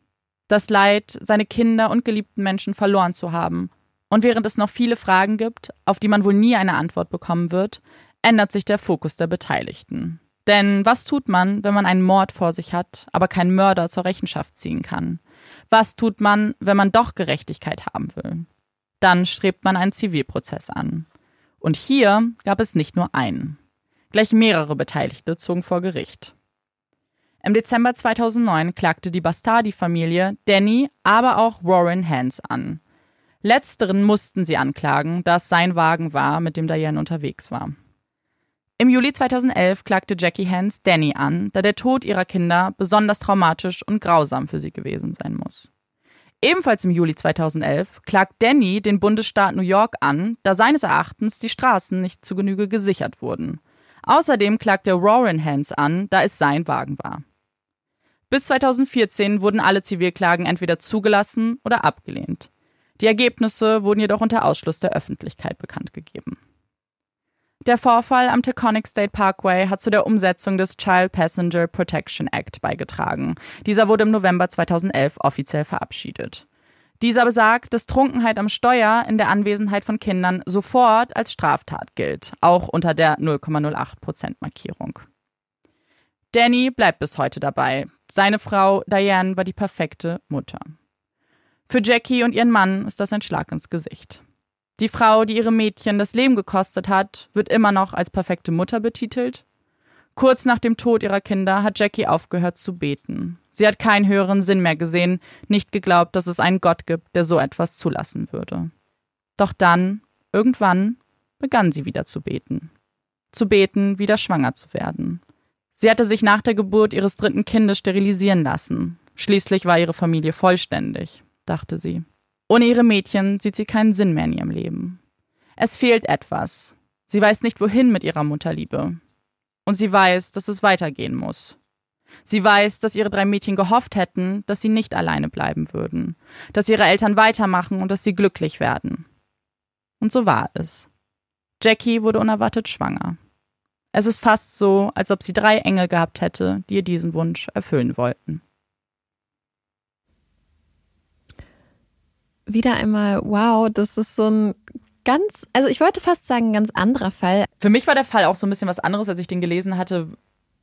das Leid, seine Kinder und geliebten Menschen verloren zu haben. Und während es noch viele Fragen gibt, auf die man wohl nie eine Antwort bekommen wird, ändert sich der Fokus der Beteiligten. Denn was tut man, wenn man einen Mord vor sich hat, aber keinen Mörder zur Rechenschaft ziehen kann? Was tut man, wenn man doch Gerechtigkeit haben will? Dann strebt man einen Zivilprozess an. Und hier gab es nicht nur einen. Gleich mehrere Beteiligte zogen vor Gericht. Im Dezember 2009 klagte die Bastardi-Familie Danny, aber auch Warren Hans an. Letzteren mussten sie anklagen, da es sein Wagen war, mit dem Diane unterwegs war. Im Juli 2011 klagte Jackie Hans Danny an, da der Tod ihrer Kinder besonders traumatisch und grausam für sie gewesen sein muss. Ebenfalls im Juli 2011 klagt Danny den Bundesstaat New York an, da seines Erachtens die Straßen nicht zu Genüge gesichert wurden. Außerdem klagte Warren Hans an, da es sein Wagen war. Bis 2014 wurden alle Zivilklagen entweder zugelassen oder abgelehnt. Die Ergebnisse wurden jedoch unter Ausschluss der Öffentlichkeit bekannt gegeben. Der Vorfall am Taconic State Parkway hat zu der Umsetzung des Child Passenger Protection Act beigetragen. Dieser wurde im November 2011 offiziell verabschiedet. Dieser besagt, dass Trunkenheit am Steuer in der Anwesenheit von Kindern sofort als Straftat gilt, auch unter der 0,08 Prozent Markierung. Danny bleibt bis heute dabei. Seine Frau Diane war die perfekte Mutter. Für Jackie und ihren Mann ist das ein Schlag ins Gesicht. Die Frau, die ihre Mädchen das Leben gekostet hat, wird immer noch als perfekte Mutter betitelt. Kurz nach dem Tod ihrer Kinder hat Jackie aufgehört zu beten. Sie hat keinen höheren Sinn mehr gesehen, nicht geglaubt, dass es einen Gott gibt, der so etwas zulassen würde. Doch dann, irgendwann, begann sie wieder zu beten. Zu beten, wieder schwanger zu werden. Sie hatte sich nach der Geburt ihres dritten Kindes sterilisieren lassen. Schließlich war ihre Familie vollständig, dachte sie. Ohne ihre Mädchen sieht sie keinen Sinn mehr in ihrem Leben. Es fehlt etwas. Sie weiß nicht wohin mit ihrer Mutterliebe. Und sie weiß, dass es weitergehen muss. Sie weiß, dass ihre drei Mädchen gehofft hätten, dass sie nicht alleine bleiben würden, dass ihre Eltern weitermachen und dass sie glücklich werden. Und so war es. Jackie wurde unerwartet schwanger. Es ist fast so, als ob sie drei Engel gehabt hätte, die ihr diesen Wunsch erfüllen wollten. Wieder einmal, wow, das ist so ein ganz, also ich wollte fast sagen, ein ganz anderer Fall. Für mich war der Fall auch so ein bisschen was anderes, als ich den gelesen hatte.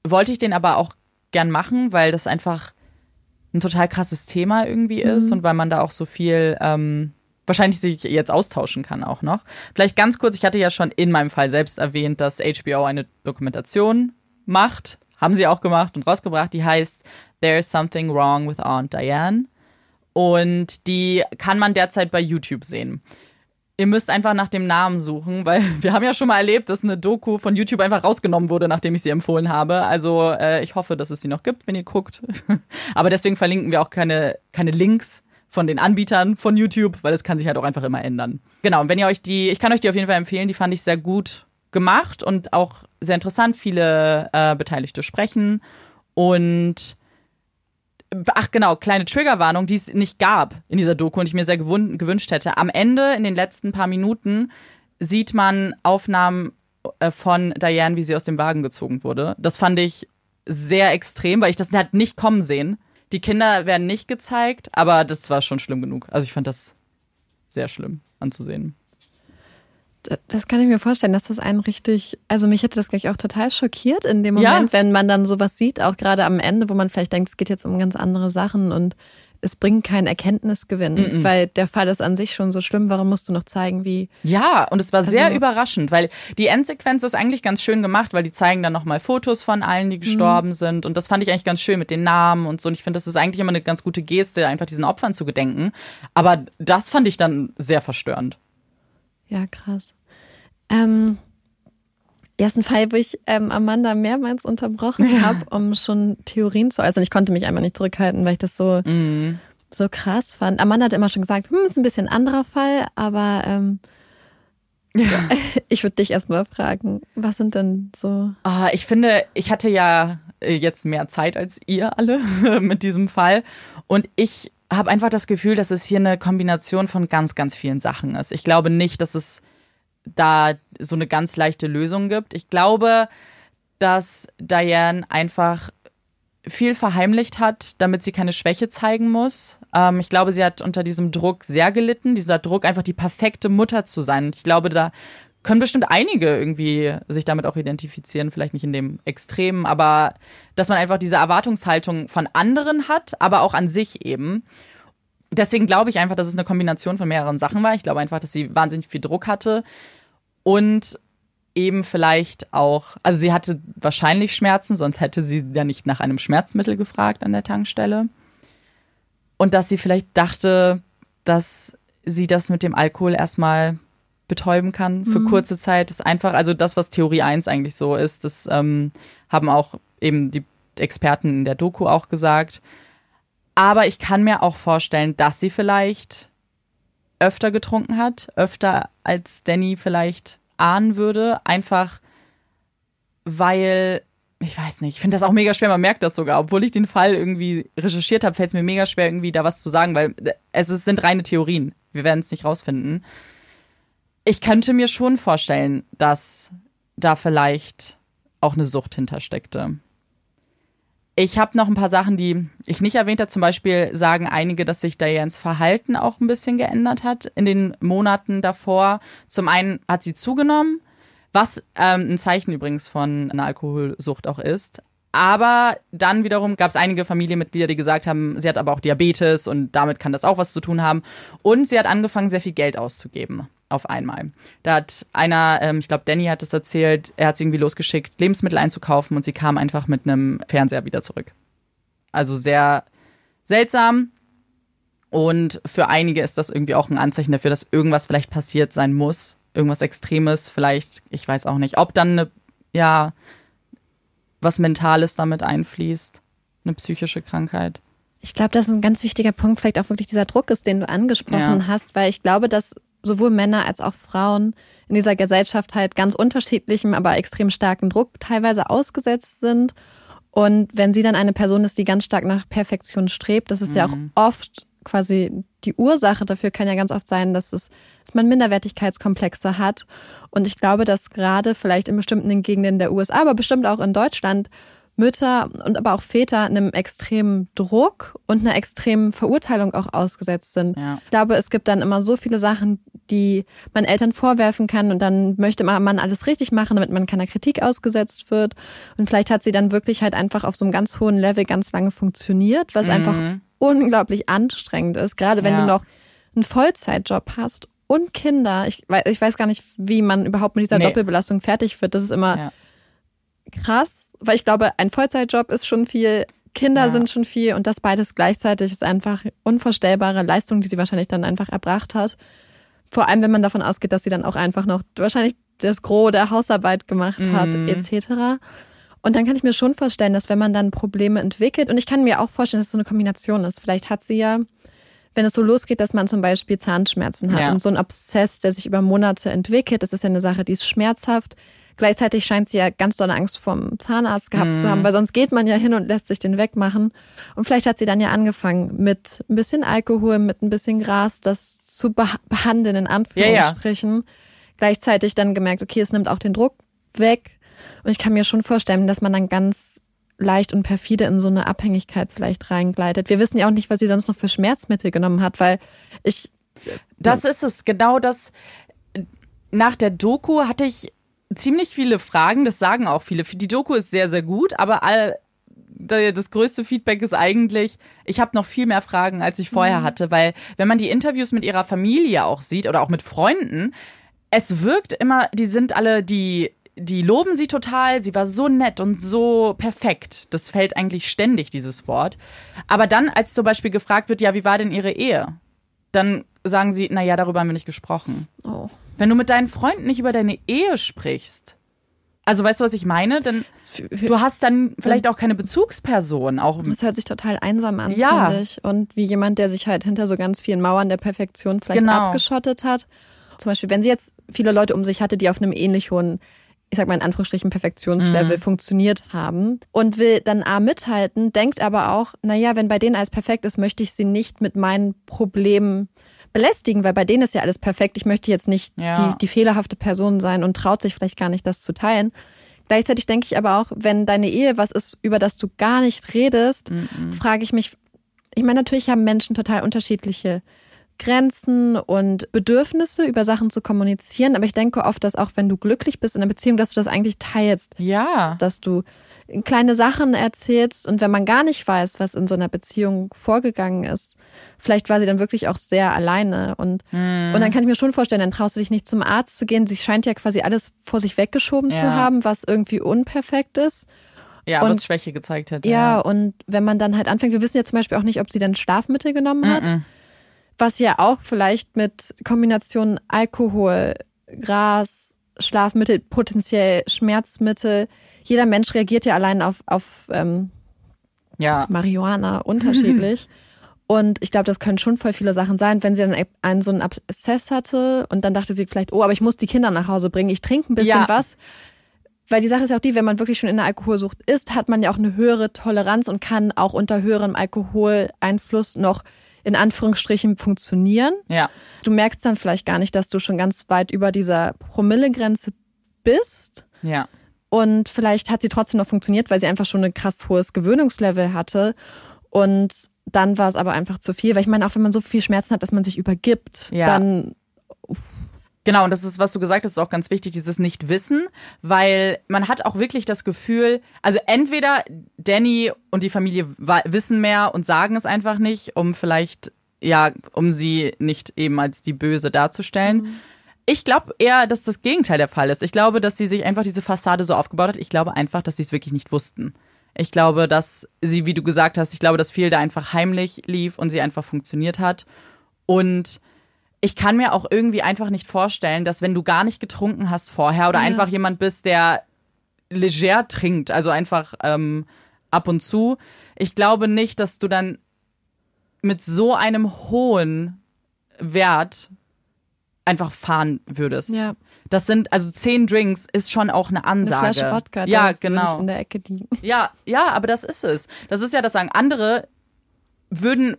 Wollte ich den aber auch gern machen, weil das einfach ein total krasses Thema irgendwie ist mhm. und weil man da auch so viel ähm, wahrscheinlich sich jetzt austauschen kann auch noch. Vielleicht ganz kurz, ich hatte ja schon in meinem Fall selbst erwähnt, dass HBO eine Dokumentation macht, haben sie auch gemacht und rausgebracht, die heißt There's Something Wrong with Aunt Diane und die kann man derzeit bei YouTube sehen. Ihr müsst einfach nach dem Namen suchen, weil wir haben ja schon mal erlebt, dass eine Doku von YouTube einfach rausgenommen wurde, nachdem ich sie empfohlen habe. Also äh, ich hoffe, dass es sie noch gibt, wenn ihr guckt. Aber deswegen verlinken wir auch keine, keine Links von den Anbietern von YouTube, weil es kann sich halt auch einfach immer ändern. Genau, und wenn ihr euch die, ich kann euch die auf jeden Fall empfehlen, die fand ich sehr gut gemacht und auch sehr interessant. Viele äh, Beteiligte sprechen und Ach genau, kleine Triggerwarnung, die es nicht gab in dieser Doku und ich mir sehr gewünscht hätte. Am Ende, in den letzten paar Minuten, sieht man Aufnahmen äh, von Diane, wie sie aus dem Wagen gezogen wurde. Das fand ich sehr extrem, weil ich das halt nicht kommen sehen. Die Kinder werden nicht gezeigt, aber das war schon schlimm genug. Also ich fand das sehr schlimm anzusehen das kann ich mir vorstellen, dass das einen richtig, also mich hätte das gleich auch total schockiert in dem Moment, ja. wenn man dann sowas sieht, auch gerade am Ende, wo man vielleicht denkt, es geht jetzt um ganz andere Sachen und es bringt keinen Erkenntnisgewinn, mm -mm. weil der Fall ist an sich schon so schlimm. Warum musst du noch zeigen, wie? Ja, und es war also, sehr überraschend, weil die Endsequenz ist eigentlich ganz schön gemacht, weil die zeigen dann nochmal Fotos von allen, die gestorben mm. sind. Und das fand ich eigentlich ganz schön mit den Namen und so. Und ich finde, das ist eigentlich immer eine ganz gute Geste, einfach diesen Opfern zu gedenken. Aber das fand ich dann sehr verstörend. Ja, krass. Ähm, ersten Fall, wo ich ähm, Amanda mehrmals unterbrochen ja. habe, um schon Theorien zu äußern. Ich konnte mich einfach nicht zurückhalten, weil ich das so, mhm. so krass fand. Amanda hat immer schon gesagt, hm, ist ein bisschen anderer Fall, aber ähm, ja. ich würde dich erstmal fragen, was sind denn so. Ah, ich finde, ich hatte ja äh, jetzt mehr Zeit als ihr alle mit diesem Fall. Und ich habe einfach das Gefühl, dass es hier eine Kombination von ganz, ganz vielen Sachen ist. Ich glaube nicht, dass es da so eine ganz leichte Lösung gibt. Ich glaube, dass Diane einfach viel verheimlicht hat, damit sie keine Schwäche zeigen muss. Ähm, ich glaube, sie hat unter diesem Druck sehr gelitten, dieser Druck, einfach die perfekte Mutter zu sein. Ich glaube, da können bestimmt einige irgendwie sich damit auch identifizieren, vielleicht nicht in dem Extremen, aber dass man einfach diese Erwartungshaltung von anderen hat, aber auch an sich eben deswegen glaube ich einfach, dass es eine Kombination von mehreren Sachen war. Ich glaube einfach, dass sie wahnsinnig viel Druck hatte und eben vielleicht auch, also sie hatte wahrscheinlich Schmerzen, sonst hätte sie ja nicht nach einem Schmerzmittel gefragt an der Tankstelle. Und dass sie vielleicht dachte, dass sie das mit dem Alkohol erstmal betäuben kann für mhm. kurze Zeit. Das ist einfach, also das, was Theorie 1 eigentlich so ist, das ähm, haben auch eben die Experten in der Doku auch gesagt. Aber ich kann mir auch vorstellen, dass sie vielleicht öfter getrunken hat, öfter als Danny vielleicht ahnen würde, einfach weil ich weiß nicht, ich finde das auch mega schwer, man merkt das sogar, obwohl ich den Fall irgendwie recherchiert habe, fällt es mir mega schwer, irgendwie da was zu sagen, weil es sind reine Theorien. Wir werden es nicht rausfinden. Ich könnte mir schon vorstellen, dass da vielleicht auch eine Sucht hintersteckte. Ich habe noch ein paar Sachen, die ich nicht erwähnt habe. Zum Beispiel sagen einige, dass sich Dianes Verhalten auch ein bisschen geändert hat in den Monaten davor. Zum einen hat sie zugenommen, was ähm, ein Zeichen übrigens von einer Alkoholsucht auch ist. Aber dann wiederum gab es einige Familienmitglieder, die gesagt haben, sie hat aber auch Diabetes und damit kann das auch was zu tun haben. Und sie hat angefangen, sehr viel Geld auszugeben auf einmal. Da hat einer, ähm, ich glaube, Danny hat es erzählt, er hat sie irgendwie losgeschickt, Lebensmittel einzukaufen und sie kam einfach mit einem Fernseher wieder zurück. Also sehr seltsam. Und für einige ist das irgendwie auch ein Anzeichen dafür, dass irgendwas vielleicht passiert sein muss. Irgendwas Extremes, vielleicht, ich weiß auch nicht, ob dann eine, ja, was Mentales damit einfließt, eine psychische Krankheit. Ich glaube, das ist ein ganz wichtiger Punkt, vielleicht auch wirklich dieser Druck ist, den du angesprochen ja. hast, weil ich glaube, dass sowohl Männer als auch Frauen in dieser Gesellschaft halt ganz unterschiedlichem, aber extrem starken Druck teilweise ausgesetzt sind. Und wenn sie dann eine Person ist, die ganz stark nach Perfektion strebt, das ist mhm. ja auch mhm. oft quasi die Ursache dafür kann ja ganz oft sein, dass, es, dass man Minderwertigkeitskomplexe hat. Und ich glaube, dass gerade vielleicht in bestimmten Gegenden der USA, aber bestimmt auch in Deutschland, Mütter und aber auch Väter einem extremen Druck und einer extremen Verurteilung auch ausgesetzt sind. Ja. Ich glaube, es gibt dann immer so viele Sachen, die man Eltern vorwerfen kann und dann möchte man alles richtig machen, damit man keiner Kritik ausgesetzt wird. Und vielleicht hat sie dann wirklich halt einfach auf so einem ganz hohen Level ganz lange funktioniert, was mhm. einfach unglaublich anstrengend ist, gerade wenn ja. du noch einen Vollzeitjob hast und Kinder. Ich weiß, ich weiß gar nicht, wie man überhaupt mit dieser nee. Doppelbelastung fertig wird. Das ist immer ja. Krass, weil ich glaube, ein Vollzeitjob ist schon viel, Kinder ja. sind schon viel und das beides gleichzeitig ist einfach unvorstellbare Leistung, die sie wahrscheinlich dann einfach erbracht hat. Vor allem, wenn man davon ausgeht, dass sie dann auch einfach noch wahrscheinlich das Gros der Hausarbeit gemacht hat, mhm. etc. Und dann kann ich mir schon vorstellen, dass wenn man dann Probleme entwickelt, und ich kann mir auch vorstellen, dass es so eine Kombination ist. Vielleicht hat sie ja, wenn es so losgeht, dass man zum Beispiel Zahnschmerzen hat ja. und so ein Obsess, der sich über Monate entwickelt, das ist ja eine Sache, die ist schmerzhaft. Gleichzeitig scheint sie ja ganz dolle Angst vom Zahnarzt gehabt mhm. zu haben, weil sonst geht man ja hin und lässt sich den wegmachen. Und vielleicht hat sie dann ja angefangen mit ein bisschen Alkohol, mit ein bisschen Gras, das zu behandeln, in Anführungsstrichen. Ja, ja. Gleichzeitig dann gemerkt, okay, es nimmt auch den Druck weg. Und ich kann mir schon vorstellen, dass man dann ganz leicht und perfide in so eine Abhängigkeit vielleicht reingleitet. Wir wissen ja auch nicht, was sie sonst noch für Schmerzmittel genommen hat, weil ich. Das ist es, genau das. Nach der Doku hatte ich ziemlich viele Fragen, das sagen auch viele. Die Doku ist sehr, sehr gut, aber all, das größte Feedback ist eigentlich, ich habe noch viel mehr Fragen, als ich vorher mhm. hatte, weil wenn man die Interviews mit ihrer Familie auch sieht oder auch mit Freunden, es wirkt immer, die sind alle, die, die loben sie total, sie war so nett und so perfekt. Das fällt eigentlich ständig, dieses Wort. Aber dann, als zum Beispiel gefragt wird, ja, wie war denn ihre Ehe? Dann sagen sie, na ja, darüber haben wir nicht gesprochen. Oh. Wenn du mit deinen Freunden nicht über deine Ehe sprichst, also weißt du, was ich meine? Denn du hast dann vielleicht auch keine Bezugsperson. Auch das hört sich total einsam an, ja. finde ich. Und wie jemand, der sich halt hinter so ganz vielen Mauern der Perfektion vielleicht genau. abgeschottet hat. Zum Beispiel, wenn sie jetzt viele Leute um sich hatte, die auf einem ähnlich hohen, ich sag mal in Anführungsstrichen, Perfektionslevel mhm. funktioniert haben und will dann A mithalten, denkt aber auch, naja, wenn bei denen alles perfekt ist, möchte ich sie nicht mit meinen Problemen belästigen, weil bei denen ist ja alles perfekt. Ich möchte jetzt nicht ja. die, die fehlerhafte Person sein und traut sich vielleicht gar nicht, das zu teilen. Gleichzeitig denke ich aber auch, wenn deine Ehe was ist, über das du gar nicht redest, -mm. frage ich mich, ich meine, natürlich haben Menschen total unterschiedliche Grenzen und Bedürfnisse über Sachen zu kommunizieren, aber ich denke oft, dass auch wenn du glücklich bist in einer Beziehung, dass du das eigentlich teilst. Ja. Dass du kleine Sachen erzählst und wenn man gar nicht weiß, was in so einer Beziehung vorgegangen ist, vielleicht war sie dann wirklich auch sehr alleine und, mm. und dann kann ich mir schon vorstellen, dann traust du dich nicht zum Arzt zu gehen. Sie scheint ja quasi alles vor sich weggeschoben ja. zu haben, was irgendwie unperfekt ist. Ja, und, was Schwäche gezeigt hat. Ja, ja, und wenn man dann halt anfängt, wir wissen ja zum Beispiel auch nicht, ob sie dann Schlafmittel genommen hat, mm was ja auch vielleicht mit Kombination Alkohol, Gras, Schlafmittel, potenziell Schmerzmittel, jeder Mensch reagiert ja allein auf, auf ähm, ja. Marihuana unterschiedlich. Und ich glaube, das können schon voll viele Sachen sein. Wenn sie dann einen so einen Abszess hatte und dann dachte sie vielleicht, oh, aber ich muss die Kinder nach Hause bringen, ich trinke ein bisschen ja. was. Weil die Sache ist ja auch die, wenn man wirklich schon in der Alkoholsucht ist, hat man ja auch eine höhere Toleranz und kann auch unter höherem Alkoholeinfluss noch in Anführungsstrichen funktionieren. Ja. Du merkst dann vielleicht gar nicht, dass du schon ganz weit über dieser Promillegrenze bist. Ja. Und vielleicht hat sie trotzdem noch funktioniert, weil sie einfach schon ein krass hohes Gewöhnungslevel hatte. Und dann war es aber einfach zu viel. Weil ich meine, auch wenn man so viel Schmerzen hat, dass man sich übergibt, ja. dann. Genau, und das ist, was du gesagt hast, ist auch ganz wichtig, dieses Nichtwissen, weil man hat auch wirklich das Gefühl, also entweder Danny und die Familie wissen mehr und sagen es einfach nicht, um vielleicht, ja, um sie nicht eben als die Böse darzustellen. Mhm ich glaube eher, dass das Gegenteil der Fall ist. Ich glaube, dass sie sich einfach diese Fassade so aufgebaut hat. Ich glaube einfach, dass sie es wirklich nicht wussten. Ich glaube, dass sie, wie du gesagt hast, ich glaube, dass viel da einfach heimlich lief und sie einfach funktioniert hat. Und ich kann mir auch irgendwie einfach nicht vorstellen, dass wenn du gar nicht getrunken hast vorher oder ja. einfach jemand bist, der leger trinkt, also einfach ähm, ab und zu, ich glaube nicht, dass du dann mit so einem hohen Wert einfach fahren würdest. Ja. Das sind, also zehn Drinks ist schon auch eine Ansage. Eine Flasche Wodka, ja, genau. in der Ecke liegen. Ja, ja, aber das ist es. Das ist ja das Sagen. Andere würden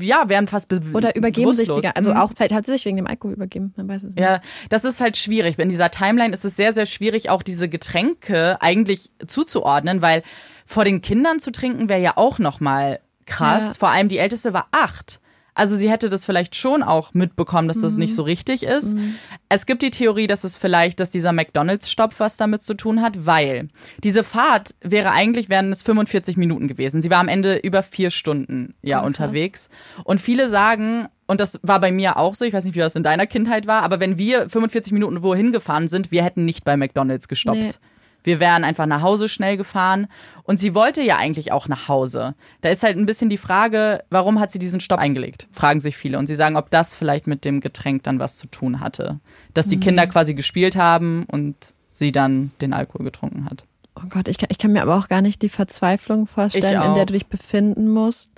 ja, werden fast be Oder übergeben sich die, also mhm. auch, vielleicht hat sie sich wegen dem Alkohol übergeben, man weiß es nicht. Ja, das ist halt schwierig. In dieser Timeline ist es sehr, sehr schwierig, auch diese Getränke eigentlich zuzuordnen, weil vor den Kindern zu trinken wäre ja auch nochmal krass. Ja. Vor allem die Älteste war acht. Also sie hätte das vielleicht schon auch mitbekommen, dass das mhm. nicht so richtig ist. Mhm. Es gibt die Theorie, dass es vielleicht, dass dieser McDonalds-Stopp was damit zu tun hat, weil diese Fahrt wäre eigentlich, wären es 45 Minuten gewesen. Sie war am Ende über vier Stunden ja okay. unterwegs. Und viele sagen, und das war bei mir auch so, ich weiß nicht, wie das in deiner Kindheit war, aber wenn wir 45 Minuten wohin gefahren sind, wir hätten nicht bei McDonalds gestoppt. Nee. Wir wären einfach nach Hause schnell gefahren. Und sie wollte ja eigentlich auch nach Hause. Da ist halt ein bisschen die Frage, warum hat sie diesen Stopp eingelegt? Fragen sich viele. Und sie sagen, ob das vielleicht mit dem Getränk dann was zu tun hatte. Dass die mhm. Kinder quasi gespielt haben und sie dann den Alkohol getrunken hat. Oh Gott, ich kann, ich kann mir aber auch gar nicht die Verzweiflung vorstellen, in der du dich befinden musst,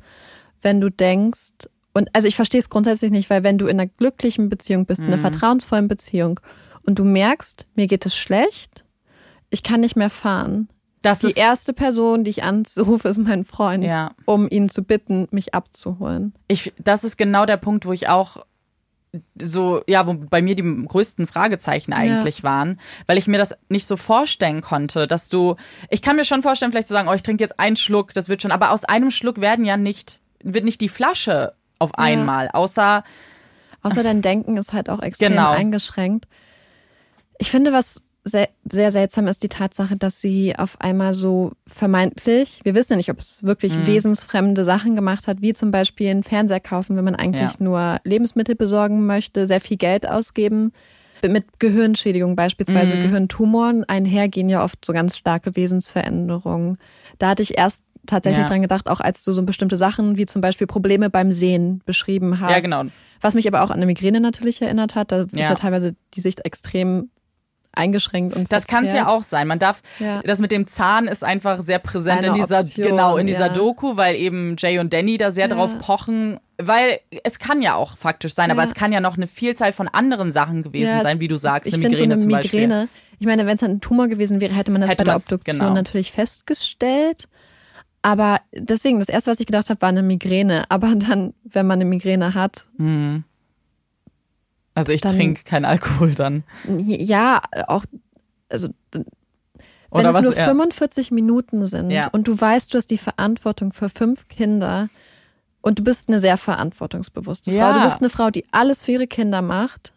wenn du denkst, und also ich verstehe es grundsätzlich nicht, weil wenn du in einer glücklichen Beziehung bist, in einer mhm. vertrauensvollen Beziehung und du merkst, mir geht es schlecht, ich kann nicht mehr fahren. Das die erste Person, die ich anrufe, ist mein Freund, ja. um ihn zu bitten, mich abzuholen. Ich, das ist genau der Punkt, wo ich auch so, ja, wo bei mir die größten Fragezeichen eigentlich ja. waren, weil ich mir das nicht so vorstellen konnte, dass du, ich kann mir schon vorstellen, vielleicht zu sagen, oh, ich trinke jetzt einen Schluck, das wird schon, aber aus einem Schluck werden ja nicht, wird nicht die Flasche auf einmal, ja. außer. Außer dein Denken ist halt auch extrem genau. eingeschränkt. Ich finde, was sehr, sehr seltsam ist die Tatsache, dass sie auf einmal so vermeintlich, wir wissen ja nicht, ob es wirklich mhm. wesensfremde Sachen gemacht hat, wie zum Beispiel einen Fernseher kaufen, wenn man eigentlich ja. nur Lebensmittel besorgen möchte, sehr viel Geld ausgeben. Mit Gehirnschädigung beispielsweise, mhm. Gehirntumoren einhergehen ja oft so ganz starke Wesensveränderungen. Da hatte ich erst tatsächlich ja. dran gedacht, auch als du so bestimmte Sachen wie zum Beispiel Probleme beim Sehen beschrieben hast. Ja, genau. Was mich aber auch an eine Migräne natürlich erinnert hat. Da ja. ist ja teilweise die Sicht extrem eingeschränkt und Das kann es ja auch sein. Man darf, ja. das mit dem Zahn ist einfach sehr präsent Eine in dieser, Option, genau, in dieser ja. Doku, weil eben Jay und Danny da sehr ja. drauf pochen. Weil es kann ja auch faktisch sein, aber es kann ja noch eine Vielzahl von anderen Sachen gewesen sein, wie du sagst, ich eine Migräne so eine zum Migräne, Beispiel. Ich meine, wenn es ein Tumor gewesen wäre, hätte man das hätte bei der Obduktion genau. natürlich festgestellt. Aber deswegen, das erste, was ich gedacht habe, war eine Migräne. Aber dann, wenn man eine Migräne hat, mhm also ich trinke keinen Alkohol dann. Ja, auch, also wenn es nur 45 Minuten sind ja. und du weißt, du hast die Verantwortung für fünf Kinder und du bist eine sehr verantwortungsbewusste Frau, ja. du bist eine Frau, die alles für ihre Kinder macht,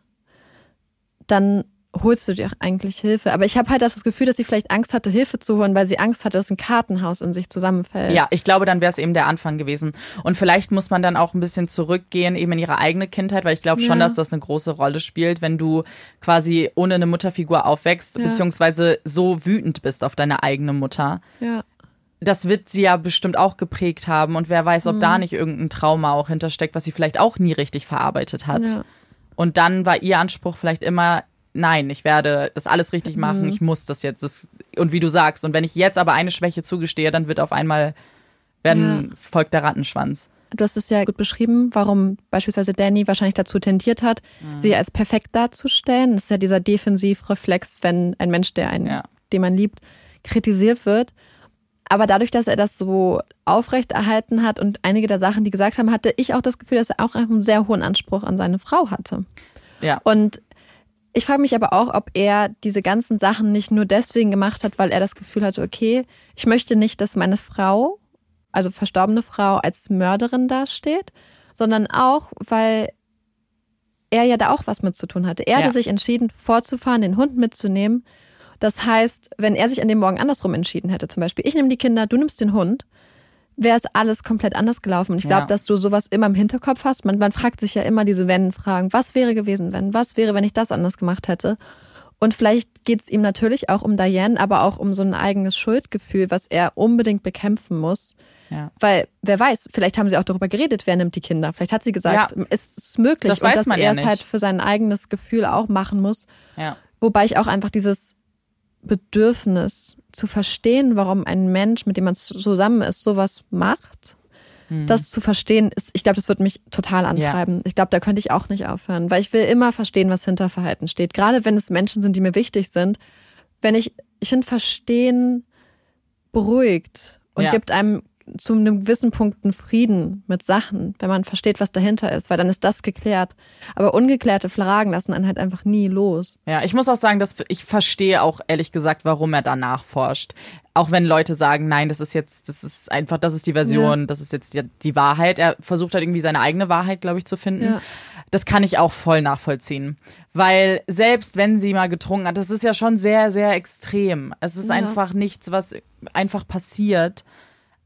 dann holst du dir auch eigentlich Hilfe. Aber ich habe halt das Gefühl, dass sie vielleicht Angst hatte, Hilfe zu holen, weil sie Angst hatte, dass ein Kartenhaus in sich zusammenfällt. Ja, ich glaube, dann wäre es eben der Anfang gewesen. Und vielleicht muss man dann auch ein bisschen zurückgehen, eben in ihre eigene Kindheit, weil ich glaube schon, ja. dass das eine große Rolle spielt, wenn du quasi ohne eine Mutterfigur aufwächst, ja. beziehungsweise so wütend bist auf deine eigene Mutter. Ja. Das wird sie ja bestimmt auch geprägt haben und wer weiß, ob mhm. da nicht irgendein Trauma auch hintersteckt, was sie vielleicht auch nie richtig verarbeitet hat. Ja. Und dann war ihr Anspruch vielleicht immer, nein, ich werde das alles richtig machen, mhm. ich muss das jetzt. Das, und wie du sagst, und wenn ich jetzt aber eine Schwäche zugestehe, dann wird auf einmal, werden, ja. folgt der Rattenschwanz. Du hast es ja gut beschrieben, warum beispielsweise Danny wahrscheinlich dazu tendiert hat, mhm. sie als perfekt darzustellen. Das ist ja dieser Defensivreflex, wenn ein Mensch, der einen, ja. den man liebt, kritisiert wird. Aber dadurch, dass er das so aufrechterhalten hat und einige der Sachen, die gesagt haben, hatte ich auch das Gefühl, dass er auch einen sehr hohen Anspruch an seine Frau hatte. Ja. Und ich frage mich aber auch, ob er diese ganzen Sachen nicht nur deswegen gemacht hat, weil er das Gefühl hatte, okay, ich möchte nicht, dass meine Frau, also verstorbene Frau, als Mörderin dasteht, sondern auch, weil er ja da auch was mit zu tun hatte. Er ja. hatte sich entschieden, vorzufahren, den Hund mitzunehmen. Das heißt, wenn er sich an dem Morgen andersrum entschieden hätte, zum Beispiel, ich nehme die Kinder, du nimmst den Hund, wäre es alles komplett anders gelaufen. Und ich glaube, ja. dass du sowas immer im Hinterkopf hast. Man, man fragt sich ja immer diese Wenn-Fragen. Was wäre gewesen, wenn? Was wäre, wenn ich das anders gemacht hätte? Und vielleicht geht es ihm natürlich auch um Diane, aber auch um so ein eigenes Schuldgefühl, was er unbedingt bekämpfen muss. Ja. Weil, wer weiß, vielleicht haben sie auch darüber geredet, wer nimmt die Kinder. Vielleicht hat sie gesagt, ja. es ist möglich. Das und dass er es halt für sein eigenes Gefühl auch machen muss. Wobei ich auch einfach dieses Bedürfnis zu verstehen, warum ein Mensch, mit dem man zusammen ist, sowas macht. Mhm. Das zu verstehen, ist, ich glaube, das wird mich total antreiben. Ja. Ich glaube, da könnte ich auch nicht aufhören, weil ich will immer verstehen, was hinter Verhalten steht. Gerade wenn es Menschen sind, die mir wichtig sind. Wenn ich, ich finde, verstehen beruhigt und ja. gibt einem zu einem gewissen Punkt einen Frieden mit Sachen, wenn man versteht, was dahinter ist, weil dann ist das geklärt. Aber ungeklärte Fragen lassen einen halt einfach nie los. Ja, ich muss auch sagen, dass ich verstehe auch ehrlich gesagt, warum er danach forscht. Auch wenn Leute sagen, nein, das ist jetzt, das ist einfach, das ist die Version, ja. das ist jetzt die, die, Wahrheit. Er versucht halt irgendwie seine eigene Wahrheit, glaube ich, zu finden. Ja. Das kann ich auch voll nachvollziehen. Weil selbst wenn sie mal getrunken hat, das ist ja schon sehr, sehr extrem. Es ist ja. einfach nichts, was einfach passiert.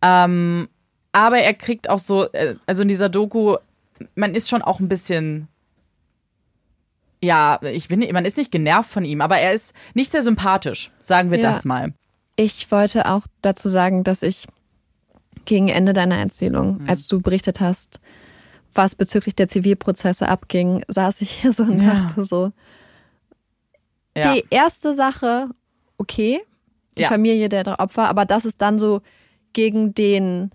Ähm, aber er kriegt auch so, äh, also in dieser Doku, man ist schon auch ein bisschen ja, ich bin, man ist nicht genervt von ihm, aber er ist nicht sehr sympathisch, sagen wir ja. das mal. Ich wollte auch dazu sagen, dass ich gegen Ende deiner Erzählung, mhm. als du berichtet hast, was bezüglich der Zivilprozesse abging, saß ich hier so und ja. dachte so, ja. die erste Sache, okay, die. Familie der Opfer, aber das ist dann so gegen den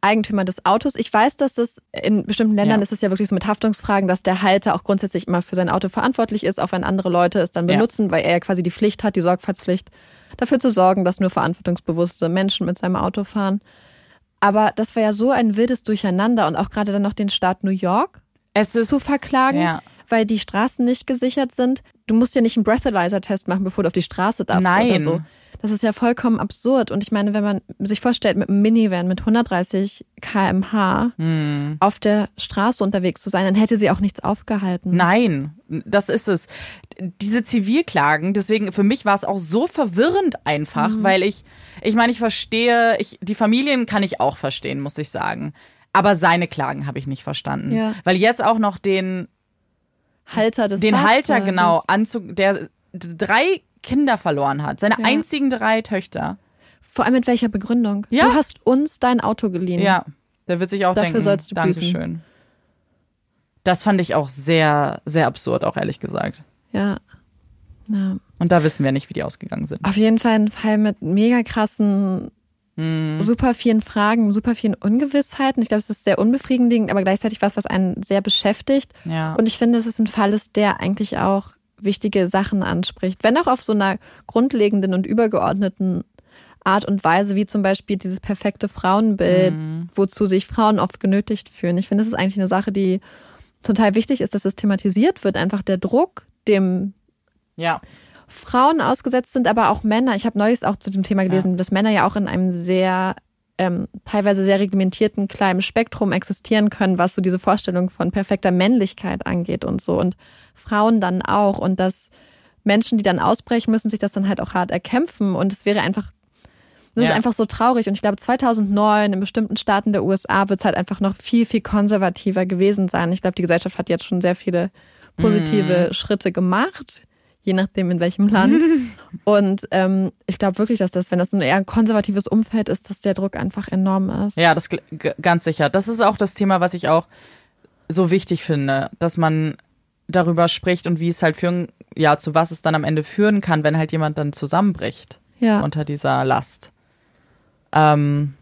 Eigentümer des Autos. Ich weiß, dass das in bestimmten Ländern ja. ist es ja wirklich so mit Haftungsfragen, dass der Halter auch grundsätzlich immer für sein Auto verantwortlich ist, auch wenn andere Leute es dann benutzen, ja. weil er ja quasi die Pflicht hat, die Sorgfaltspflicht, dafür zu sorgen, dass nur verantwortungsbewusste Menschen mit seinem Auto fahren. Aber das war ja so ein wildes Durcheinander und auch gerade dann noch den Staat New York zu verklagen. Ja weil die Straßen nicht gesichert sind. Du musst ja nicht einen Breathalyzer-Test machen, bevor du auf die Straße darfst Nein. oder so. Das ist ja vollkommen absurd. Und ich meine, wenn man sich vorstellt, mit einem Minivan mit 130 kmh hm. auf der Straße unterwegs zu sein, dann hätte sie auch nichts aufgehalten. Nein, das ist es. Diese Zivilklagen, deswegen für mich war es auch so verwirrend einfach, mhm. weil ich, ich meine, ich verstehe, ich, die Familien kann ich auch verstehen, muss ich sagen. Aber seine Klagen habe ich nicht verstanden. Ja. Weil jetzt auch noch den Halter des Den Fahrzeuges. Halter, genau, Anzug, der drei Kinder verloren hat. Seine ja. einzigen drei Töchter. Vor allem mit welcher Begründung? Ja. Du hast uns dein Auto geliehen. Ja, der wird sich auch Dafür denken, sollst du Dankeschön. Das fand ich auch sehr, sehr absurd, auch ehrlich gesagt. Ja. ja. Und da wissen wir nicht, wie die ausgegangen sind. Auf jeden Fall ein Fall mit mega krassen Mhm. super vielen Fragen, super vielen Ungewissheiten. Ich glaube, es ist sehr unbefriedigend, aber gleichzeitig was, was einen sehr beschäftigt. Ja. Und ich finde, es ist ein Fall ist, der eigentlich auch wichtige Sachen anspricht. Wenn auch auf so einer grundlegenden und übergeordneten Art und Weise, wie zum Beispiel dieses perfekte Frauenbild, mhm. wozu sich Frauen oft genötigt fühlen. Ich finde, das ist eigentlich eine Sache, die total wichtig ist, dass es thematisiert wird. Einfach der Druck, dem ja. Frauen ausgesetzt sind, aber auch Männer. Ich habe neulich auch zu dem Thema gelesen, ja. dass Männer ja auch in einem sehr ähm, teilweise sehr reglementierten kleinen Spektrum existieren können, was so diese Vorstellung von perfekter Männlichkeit angeht und so. Und Frauen dann auch. Und dass Menschen, die dann ausbrechen, müssen sich das dann halt auch hart erkämpfen. Und es wäre einfach, das ja. ist einfach so traurig. Und ich glaube, 2009 in bestimmten Staaten der USA wird es halt einfach noch viel, viel konservativer gewesen sein. Ich glaube, die Gesellschaft hat jetzt schon sehr viele positive mhm. Schritte gemacht je nachdem in welchem Land. Und ähm, ich glaube wirklich, dass das, wenn das ein eher konservatives Umfeld ist, dass der Druck einfach enorm ist. Ja, das ganz sicher. Das ist auch das Thema, was ich auch so wichtig finde, dass man darüber spricht und wie es halt führen, ja, zu was es dann am Ende führen kann, wenn halt jemand dann zusammenbricht ja. unter dieser Last. Ähm,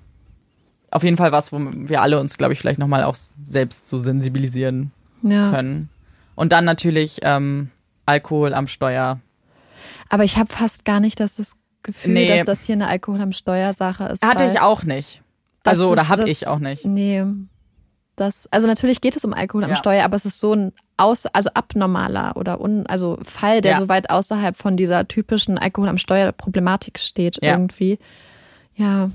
auf jeden Fall was, wo wir alle uns, glaube ich, vielleicht nochmal auch selbst so sensibilisieren ja. können. Und dann natürlich ähm, Alkohol am Steuer. Aber ich habe fast gar nicht das, das Gefühl, nee. dass das hier eine Alkohol am Steuer Sache ist. Hatte ich auch nicht. Also, oder habe ich auch nicht. Nee. Das, also natürlich geht es um Alkohol am ja. Steuer, aber es ist so ein aus, also abnormaler oder un, also Fall, der ja. so weit außerhalb von dieser typischen Alkohol am Steuer Problematik steht ja. irgendwie. Ja,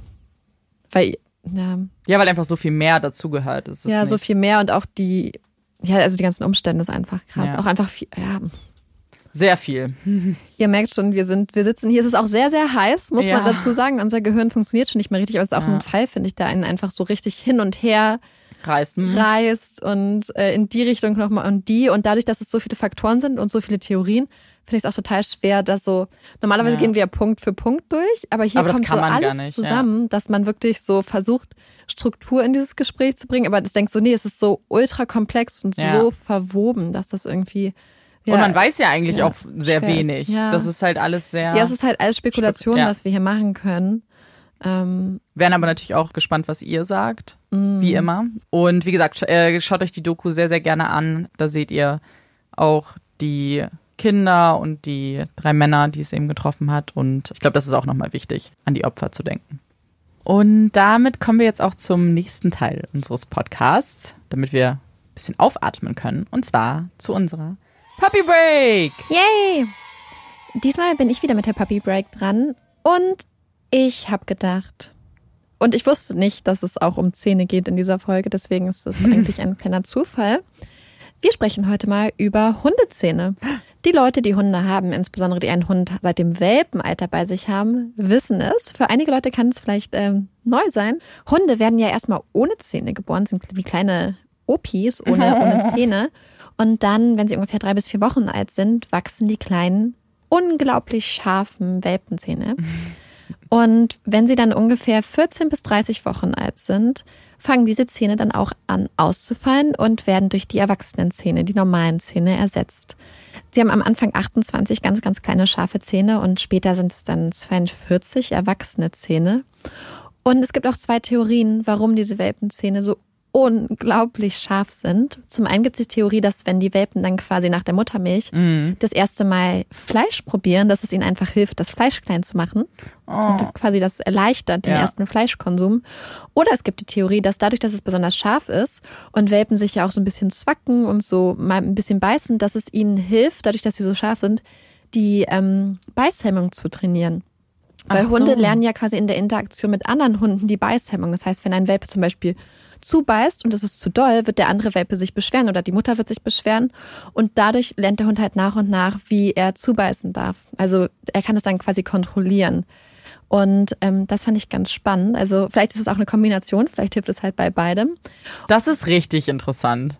weil ja. Ja, weil einfach so viel mehr dazugehört. Ja, nicht. so viel mehr und auch die, ja, also die ganzen Umstände ist einfach krass. Auch einfach viel, ja. Sehr viel. Ihr merkt schon, wir sind, wir sitzen hier. Es ist auch sehr, sehr heiß, muss ja. man dazu sagen. Unser Gehirn funktioniert schon nicht mehr richtig, aber es ist auch ja. ein Fall, finde ich, der einen einfach so richtig hin und her reißt, hm. reißt und äh, in die Richtung nochmal und die. Und dadurch, dass es so viele Faktoren sind und so viele Theorien, finde ich es auch total schwer, dass so, normalerweise ja. gehen wir Punkt für Punkt durch, aber hier aber kommt so alles nicht, zusammen, ja. dass man wirklich so versucht, Struktur in dieses Gespräch zu bringen, aber das denkt so, nee, es ist so ultra komplex und ja. so verwoben, dass das irgendwie ja. Und man weiß ja eigentlich ja, auch sehr wenig. Ja. Das ist halt alles sehr. Ja, es ist halt alles Spekulation, Spek was wir hier machen können. Ähm, Werden aber natürlich auch gespannt, was ihr sagt, mm. wie immer. Und wie gesagt, äh, schaut euch die Doku sehr, sehr gerne an. Da seht ihr auch die Kinder und die drei Männer, die es eben getroffen hat. Und ich glaube, das ist auch nochmal wichtig, an die Opfer zu denken. Und damit kommen wir jetzt auch zum nächsten Teil unseres Podcasts, damit wir ein bisschen aufatmen können. Und zwar zu unserer Puppy Break. Yay! Diesmal bin ich wieder mit der Puppy Break dran und ich habe gedacht, und ich wusste nicht, dass es auch um Zähne geht in dieser Folge, deswegen ist es eigentlich ein kleiner Zufall. Wir sprechen heute mal über Hundezähne. Die Leute, die Hunde haben, insbesondere die einen Hund seit dem Welpenalter bei sich haben, wissen es. Für einige Leute kann es vielleicht ähm, neu sein. Hunde werden ja erstmal ohne Zähne geboren, sind wie kleine Opis ohne, ohne Zähne. Und dann, wenn sie ungefähr drei bis vier Wochen alt sind, wachsen die kleinen, unglaublich scharfen Welpenzähne. Und wenn sie dann ungefähr 14 bis 30 Wochen alt sind, fangen diese Zähne dann auch an auszufallen und werden durch die Erwachsenenzähne, die normalen Zähne ersetzt. Sie haben am Anfang 28 ganz, ganz kleine scharfe Zähne und später sind es dann 42 erwachsene Zähne. Und es gibt auch zwei Theorien, warum diese Welpenzähne so unglaublich scharf sind. Zum einen gibt es die Theorie, dass wenn die Welpen dann quasi nach der Muttermilch mhm. das erste Mal Fleisch probieren, dass es ihnen einfach hilft, das Fleisch klein zu machen. Oh. Und quasi das erleichtert den ja. ersten Fleischkonsum. Oder es gibt die Theorie, dass dadurch, dass es besonders scharf ist und Welpen sich ja auch so ein bisschen zwacken und so mal ein bisschen beißen, dass es ihnen hilft, dadurch, dass sie so scharf sind, die ähm, Beißhemmung zu trainieren. Weil so. Hunde lernen ja quasi in der Interaktion mit anderen Hunden die Beißhemmung. Das heißt, wenn ein Welpe zum Beispiel zubeißt und es ist zu doll, wird der andere Welpe sich beschweren oder die Mutter wird sich beschweren. Und dadurch lernt der Hund halt nach und nach, wie er zubeißen darf. Also er kann es dann quasi kontrollieren. Und ähm, das fand ich ganz spannend. Also vielleicht ist es auch eine Kombination, vielleicht hilft es halt bei beidem. Das ist richtig interessant.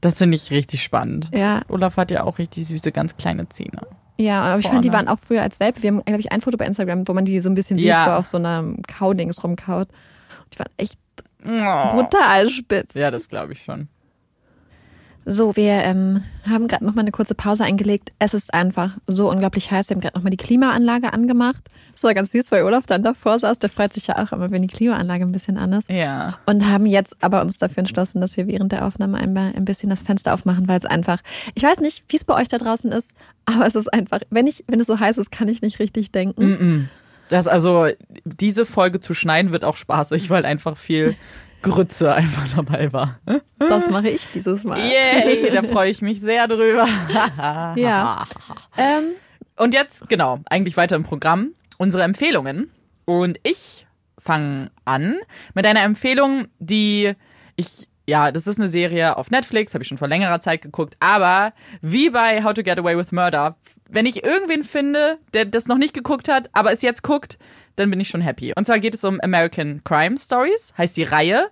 Das finde ich richtig spannend. Ja. Olaf hat ja auch richtig süße, ganz kleine Zähne. Ja, aber ich fand, die waren auch früher als Welpe. Wir haben, glaube ich, ein Foto bei Instagram, wo man die so ein bisschen sieht, ja. wo auf so einer Kaudings rumkaut. Die waren echt. Brutal spitz. Ja, das glaube ich schon. So, wir ähm, haben gerade noch mal eine kurze Pause eingelegt. Es ist einfach so unglaublich heiß. Wir haben gerade noch mal die Klimaanlage angemacht. Das war ganz süß, weil Olaf dann davor saß. Der freut sich ja auch immer, wenn die Klimaanlage ein bisschen an ist. Ja. Und haben jetzt aber uns dafür entschlossen, dass wir während der Aufnahme einmal ein bisschen das Fenster aufmachen, weil es einfach, ich weiß nicht, wie es bei euch da draußen ist, aber es ist einfach, wenn ich, wenn es so heiß ist, kann ich nicht richtig denken. Mm -mm. Das also, diese Folge zu schneiden wird auch spaßig, weil einfach viel Grütze einfach dabei war. Das mache ich dieses Mal. Yay, da freue ich mich sehr drüber. ja. Ähm. Und jetzt, genau, eigentlich weiter im Programm. Unsere Empfehlungen. Und ich fange an mit einer Empfehlung, die ich ja, das ist eine Serie auf Netflix, habe ich schon vor längerer Zeit geguckt, aber wie bei How to Get Away with Murder wenn ich irgendwen finde, der das noch nicht geguckt hat, aber es jetzt guckt, dann bin ich schon happy. Und zwar geht es um American Crime Stories, heißt die Reihe.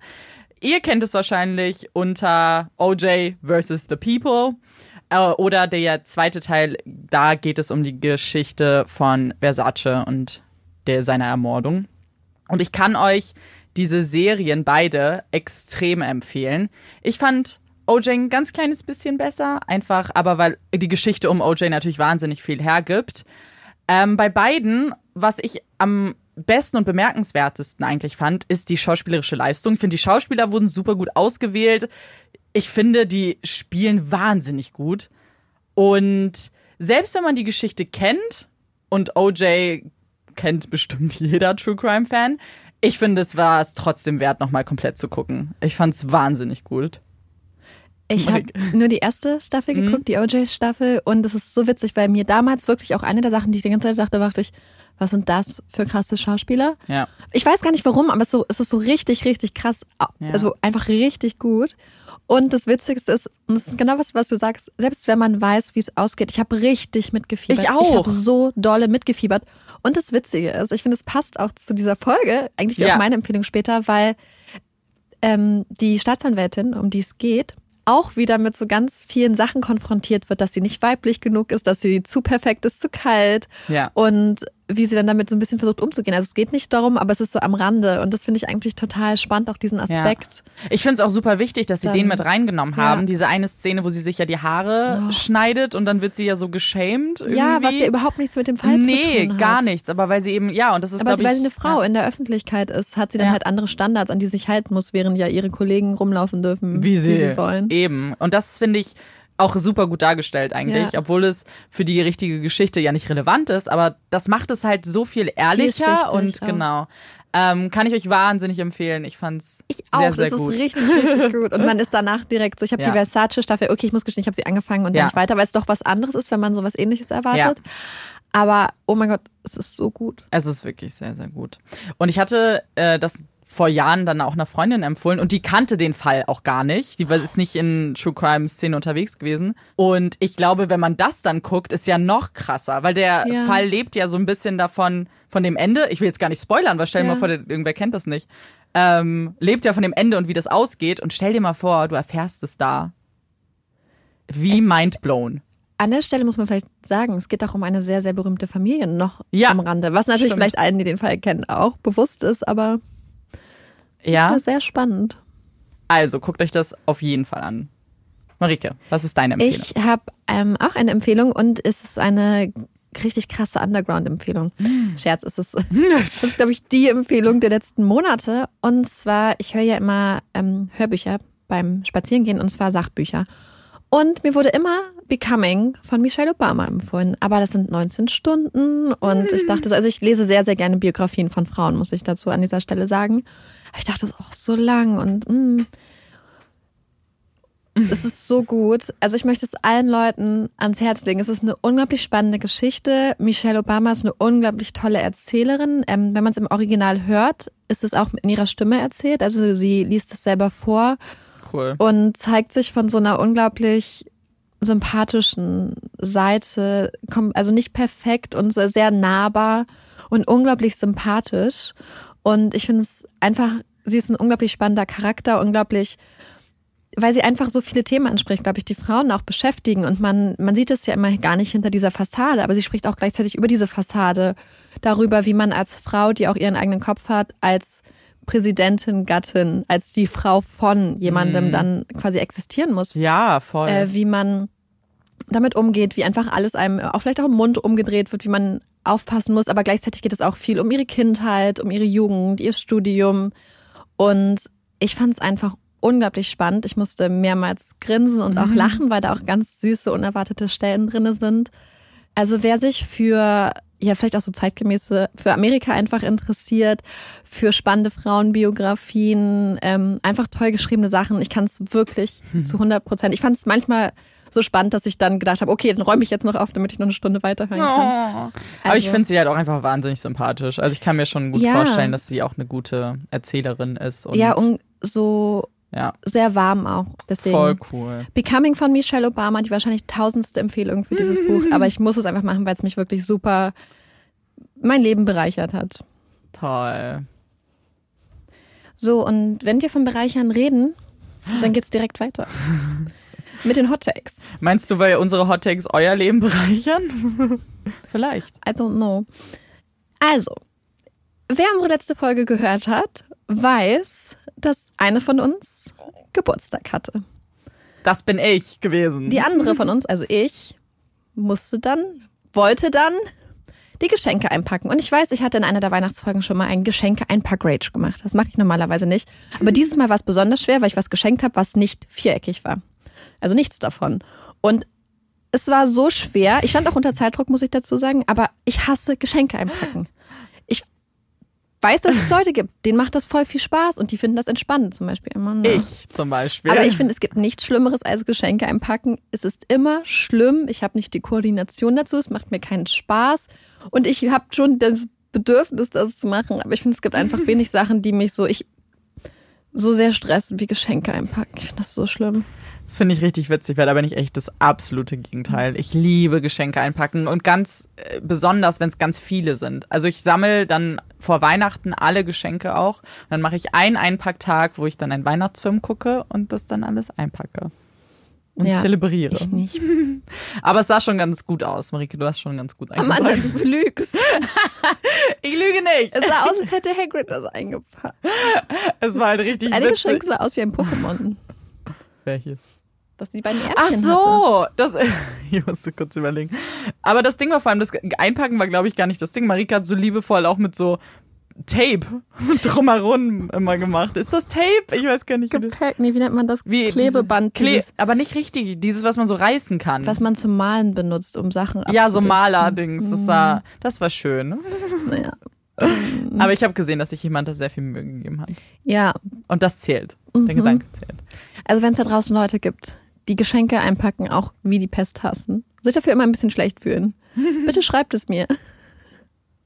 Ihr kennt es wahrscheinlich unter OJ versus the People. Äh, oder der zweite Teil, da geht es um die Geschichte von Versace und der, seiner Ermordung. Und ich kann euch diese Serien beide extrem empfehlen. Ich fand OJ ein ganz kleines bisschen besser, einfach, aber weil die Geschichte um OJ natürlich wahnsinnig viel hergibt. Ähm, bei beiden, was ich am besten und bemerkenswertesten eigentlich fand, ist die schauspielerische Leistung. Ich finde, die Schauspieler wurden super gut ausgewählt. Ich finde, die spielen wahnsinnig gut. Und selbst wenn man die Geschichte kennt, und OJ kennt bestimmt jeder True Crime Fan, ich finde, es war es trotzdem wert, nochmal komplett zu gucken. Ich fand es wahnsinnig gut. Ich habe nur die erste Staffel mhm. geguckt, die OJ-Staffel, und es ist so witzig, weil mir damals wirklich auch eine der Sachen, die ich die ganze Zeit dachte, dachte ich, was sind das für krasse Schauspieler? Ja. Ich weiß gar nicht warum, aber es ist so, es ist so richtig, richtig krass. Also einfach richtig gut. Und das Witzigste ist, und das ist genau was, was du sagst, selbst wenn man weiß, wie es ausgeht, ich habe richtig mitgefiebert. Ich auch. Ich habe so dolle mitgefiebert. Und das Witzige ist, ich finde, es passt auch zu dieser Folge, eigentlich wie ja. auch meine Empfehlung später, weil ähm, die Staatsanwältin, um die es geht, auch wieder mit so ganz vielen Sachen konfrontiert wird, dass sie nicht weiblich genug ist, dass sie zu perfekt ist, zu kalt. Ja. Und wie sie dann damit so ein bisschen versucht umzugehen. Also es geht nicht darum, aber es ist so am Rande. Und das finde ich eigentlich total spannend, auch diesen Aspekt. Ja. Ich finde es auch super wichtig, dass sie dann, den mit reingenommen haben. Ja. Diese eine Szene, wo sie sich ja die Haare oh. schneidet und dann wird sie ja so geschämt. Irgendwie. Ja, was ja überhaupt nichts mit dem Fall nee, zu tun hat. Nee, gar nichts. Aber weil sie eben, ja, und das ist, Aber weil sie eine Frau ja. in der Öffentlichkeit ist, hat sie dann halt andere Standards, an die sie sich halten muss, während ja ihre Kollegen rumlaufen dürfen, wie sie, wie sie wollen. Eben. Und das finde ich auch super gut dargestellt eigentlich, ja. obwohl es für die richtige Geschichte ja nicht relevant ist, aber das macht es halt so viel ehrlicher und auch. genau. Ähm, kann ich euch wahnsinnig empfehlen. Ich fand's ich sehr, auch. sehr das gut. ist richtig, richtig gut. Und man ist danach direkt so, ich habe ja. die Versace-Staffel, okay, ich muss gestehen, ich habe sie angefangen und ja. dann nicht weiter, weil es doch was anderes ist, wenn man sowas ähnliches erwartet. Ja. Aber oh mein Gott, es ist so gut. Es ist wirklich sehr, sehr gut. Und ich hatte äh, das vor Jahren dann auch einer Freundin empfohlen und die kannte den Fall auch gar nicht. Die ist nicht in True Crime Szene unterwegs gewesen. Und ich glaube, wenn man das dann guckt, ist ja noch krasser, weil der ja. Fall lebt ja so ein bisschen davon, von dem Ende. Ich will jetzt gar nicht spoilern, weil stell dir ja. mal vor, irgendwer kennt das nicht. Ähm, lebt ja von dem Ende und wie das ausgeht. Und stell dir mal vor, du erfährst es da. Wie es mindblown. An der Stelle muss man vielleicht sagen, es geht auch um eine sehr, sehr berühmte Familie noch ja, am Rande. Was natürlich stimmt. vielleicht allen, die den Fall kennen, auch bewusst ist, aber ja. Das ist sehr spannend. Also guckt euch das auf jeden Fall an. Marike, was ist deine Empfehlung? Ich habe ähm, auch eine Empfehlung und es ist eine richtig krasse Underground-Empfehlung. Mm. Scherz, es ist, das ist, glaube ich, die Empfehlung der letzten Monate. Und zwar, ich höre ja immer ähm, Hörbücher beim Spazierengehen und zwar Sachbücher. Und mir wurde immer Becoming von Michelle Obama empfohlen. Aber das sind 19 Stunden und ich dachte so, also ich lese sehr, sehr gerne Biografien von Frauen, muss ich dazu an dieser Stelle sagen. Ich dachte, das ist auch so lang und mh. Mm. es ist so gut. Also ich möchte es allen Leuten ans Herz legen. Es ist eine unglaublich spannende Geschichte. Michelle Obama ist eine unglaublich tolle Erzählerin. Ähm, wenn man es im Original hört, ist es auch in ihrer Stimme erzählt. Also sie liest es selber vor cool. und zeigt sich von so einer unglaublich sympathischen Seite. Also nicht perfekt und sehr nahbar und unglaublich sympathisch. Und ich finde es einfach, sie ist ein unglaublich spannender Charakter, unglaublich, weil sie einfach so viele Themen anspricht, glaube ich, die Frauen auch beschäftigen. Und man, man sieht es ja immer gar nicht hinter dieser Fassade, aber sie spricht auch gleichzeitig über diese Fassade, darüber, wie man als Frau, die auch ihren eigenen Kopf hat, als Präsidentin, Gattin, als die Frau von jemandem mm. dann quasi existieren muss. Ja, voll. Äh, wie man damit umgeht, wie einfach alles einem auch vielleicht auch im Mund umgedreht wird, wie man aufpassen muss, aber gleichzeitig geht es auch viel um ihre Kindheit, um ihre Jugend, ihr Studium. Und ich fand es einfach unglaublich spannend. Ich musste mehrmals grinsen und auch mhm. lachen, weil da auch ganz süße, unerwartete Stellen drin sind. Also wer sich für ja vielleicht auch so zeitgemäße für Amerika einfach interessiert, für spannende Frauenbiografien, ähm, einfach toll geschriebene Sachen. Ich kann es wirklich mhm. zu 100 Prozent. Ich fand es manchmal so spannend, dass ich dann gedacht habe, okay, dann räume ich jetzt noch auf, damit ich noch eine Stunde weiterhören kann. Oh. Also, Aber ich finde sie halt auch einfach wahnsinnig sympathisch. Also ich kann mir schon gut ja. vorstellen, dass sie auch eine gute Erzählerin ist. Und ja, und so ja. sehr warm auch. Deswegen. Voll cool. Becoming von Michelle Obama, die wahrscheinlich tausendste Empfehlung für dieses Buch. Aber ich muss es einfach machen, weil es mich wirklich super mein Leben bereichert hat. Toll. So, und wenn wir von Bereichern reden, dann geht's direkt weiter. Mit den Hot Takes. Meinst du, weil unsere Hot Takes euer Leben bereichern? Vielleicht. I don't know. Also, wer unsere letzte Folge gehört hat, weiß, dass eine von uns Geburtstag hatte. Das bin ich gewesen. Die andere von uns, also ich, musste dann, wollte dann die Geschenke einpacken. Und ich weiß, ich hatte in einer der Weihnachtsfolgen schon mal ein Geschenke-Einpack-Rage gemacht. Das mache ich normalerweise nicht. Aber dieses Mal war es besonders schwer, weil ich was geschenkt habe, was nicht viereckig war. Also nichts davon. Und es war so schwer. Ich stand auch unter Zeitdruck, muss ich dazu sagen, aber ich hasse Geschenke einpacken. Ich weiß, dass es Leute gibt, denen macht das voll viel Spaß und die finden das entspannend zum Beispiel immer. Ne? Ich zum Beispiel. Aber ich finde, es gibt nichts Schlimmeres als Geschenke einpacken. Es ist immer schlimm. Ich habe nicht die Koordination dazu. Es macht mir keinen Spaß. Und ich habe schon das Bedürfnis, das zu machen. Aber ich finde, es gibt einfach wenig Sachen, die mich so, ich so sehr stressen wie Geschenke einpacken. Ich finde das so schlimm. Das finde ich richtig witzig, weil da bin ich echt das absolute Gegenteil. Ich liebe Geschenke einpacken und ganz äh, besonders, wenn es ganz viele sind. Also ich sammle dann vor Weihnachten alle Geschenke auch. Dann mache ich einen Einpacktag, wo ich dann einen Weihnachtsfilm gucke und das dann alles einpacke. Und ja, zelebriere. Ich nicht. Aber es sah schon ganz gut aus, Marike. Du hast schon ganz gut eingepackt. Mann, du lügst. ich lüge nicht. Es sah aus, als hätte Hagrid das eingepackt. Es war halt richtig das eine Geschenk sah aus wie ein Pokémon. Welches? Dass die beiden Ärmchen Ach so, das, ich musste kurz überlegen. Aber das Ding war vor allem, das Einpacken war, glaube ich, gar nicht das Ding. Marika hat so liebevoll auch mit so Tape drumherum immer gemacht. Ist das Tape? Ich weiß gar nicht. Gepäck, nee, wie nennt man das? Wie, Klebeband. Kle aber nicht richtig, dieses, was man so reißen kann. Was man zum Malen benutzt, um Sachen. Ja, so Maler-Dings. Das, war, das war schön. Naja. aber ich habe gesehen, dass sich jemand da sehr viel Mühe gegeben hat. Ja. Und das zählt. Der mhm. Gedanke zählt. Also wenn es da draußen Leute gibt, die Geschenke einpacken, auch wie die Pest hassen, sich dafür immer ein bisschen schlecht fühlen, bitte schreibt es mir.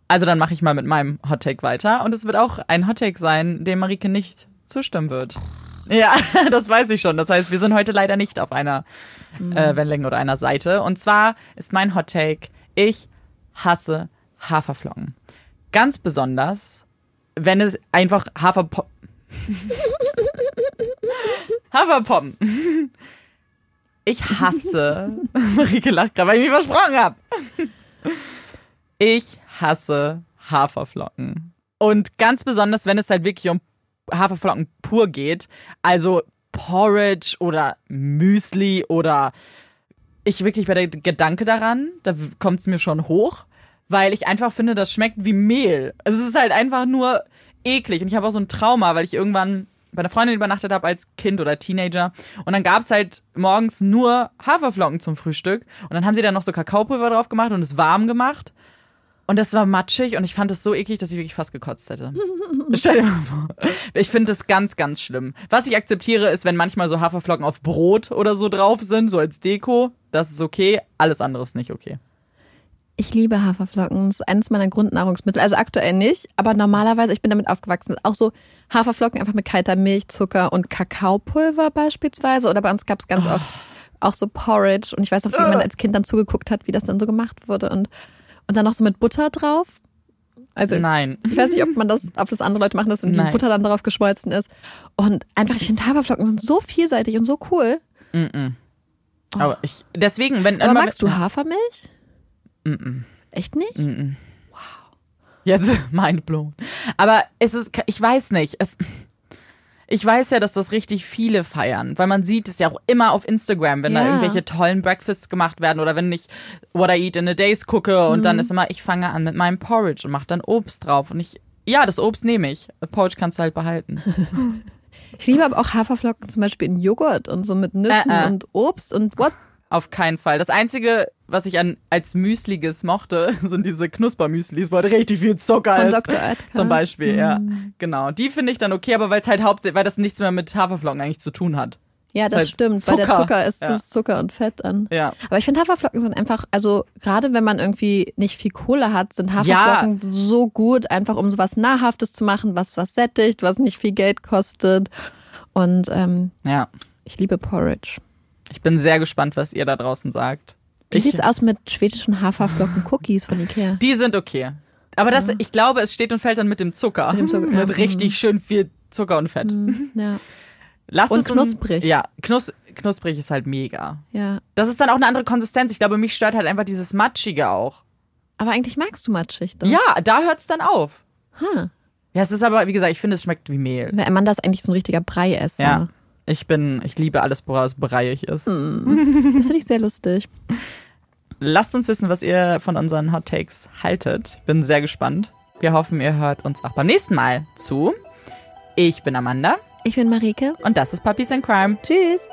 Also dann mache ich mal mit meinem Hottake weiter und es wird auch ein Hottake sein, dem Marike nicht zustimmen wird. Ja, das weiß ich schon. Das heißt, wir sind heute leider nicht auf einer äh, Wellenlänge oder einer Seite. Und zwar ist mein Hottake, ich hasse Haferflocken. Ganz besonders, wenn es einfach Haferpop... Haferpoppen. Ich hasse... Marike lacht gerade, weil ich mich versprochen habe. Ich hasse Haferflocken. Und ganz besonders, wenn es halt wirklich um Haferflocken pur geht. Also Porridge oder Müsli oder ich wirklich bei der Gedanke daran, da kommt es mir schon hoch, weil ich einfach finde, das schmeckt wie Mehl. Es ist halt einfach nur eklig. Und ich habe auch so ein Trauma, weil ich irgendwann bei einer Freundin übernachtet habe als Kind oder Teenager. Und dann gab es halt morgens nur Haferflocken zum Frühstück. Und dann haben sie da noch so Kakaopulver drauf gemacht und es warm gemacht. Und das war matschig und ich fand es so eklig, dass ich wirklich fast gekotzt hätte. Stell dir mal vor. Ich finde das ganz, ganz schlimm. Was ich akzeptiere, ist, wenn manchmal so Haferflocken auf Brot oder so drauf sind, so als Deko. Das ist okay. Alles andere ist nicht okay. Ich liebe Haferflocken. Das ist eines meiner Grundnahrungsmittel. Also aktuell nicht, aber normalerweise, ich bin damit aufgewachsen. Auch so Haferflocken einfach mit kalter Milch, Zucker und Kakaopulver beispielsweise. Oder bei uns gab es ganz oh. oft auch so Porridge. Und ich weiß noch, wie man als Kind dann zugeguckt hat, wie das dann so gemacht wurde. Und und dann noch so mit Butter drauf. Also, Nein. Ich weiß nicht, ob man das, ob das andere Leute machen, dass die Nein. Butter dann drauf geschmolzen ist. Und einfach, ich finde Haferflocken sind so vielseitig und so cool. Mm, -mm. Oh. Aber ich, deswegen, wenn Aber magst du Hafermilch? Mm Echt nicht? Wow. Jetzt mind blown. Aber es ist, ich weiß nicht, es, ich weiß ja, dass das richtig viele feiern, weil man sieht es ja auch immer auf Instagram, wenn ja. da irgendwelche tollen Breakfasts gemacht werden oder wenn ich What I Eat in a Days gucke und mhm. dann ist immer, ich fange an mit meinem Porridge und mache dann Obst drauf und ich, ja, das Obst nehme ich. Porridge kannst du halt behalten. Ich liebe aber auch Haferflocken zum Beispiel in Joghurt und so mit Nüssen äh, äh. und Obst und what auf keinen Fall. Das Einzige, was ich an, als Müsliges mochte, sind diese Knuspermüslis, wo halt richtig viel Zucker Von ist. Dr. Oetker. Zum Beispiel, mm. ja. Genau. Die finde ich dann okay, aber weil es halt hauptsächlich, weil das nichts mehr mit Haferflocken eigentlich zu tun hat. Ja, das, halt stimmt. Zucker. Weil der Zucker ist ja. das Zucker und Fett an. Ja. Aber ich finde Haferflocken sind einfach, also gerade wenn man irgendwie nicht viel Kohle hat, sind Haferflocken ja. so gut, einfach um sowas Nahrhaftes zu machen, was was sättigt, was nicht viel Geld kostet. Und ähm, ja. ich liebe Porridge. Ich bin sehr gespannt, was ihr da draußen sagt. Wie ich, sieht's aus mit schwedischen Haferflocken-Cookies von Ikea? Die sind okay. Aber das, ich glaube, es steht und fällt dann mit dem Zucker. Mit, dem Zucker, mit ja. richtig schön viel Zucker und Fett. Mhm, ja. Lass und knusprig. ja, knus knusprig ist halt mega. Ja. Das ist dann auch eine andere Konsistenz. Ich glaube, mich stört halt einfach dieses Matschige auch. Aber eigentlich magst du matschig, doch? Ja, da hört's dann auf. Huh. Ja, es ist aber, wie gesagt, ich finde, es schmeckt wie Mehl. Weil Amanda ist eigentlich so ein richtiger Breiesser. Ja. Ich bin, ich liebe alles, woraus breiig ist. Mm. Das finde ich sehr lustig. Lasst uns wissen, was ihr von unseren Hot Takes haltet. Ich bin sehr gespannt. Wir hoffen, ihr hört uns auch beim nächsten Mal zu. Ich bin Amanda. Ich bin Marike. Und das ist Puppies in Crime. Tschüss.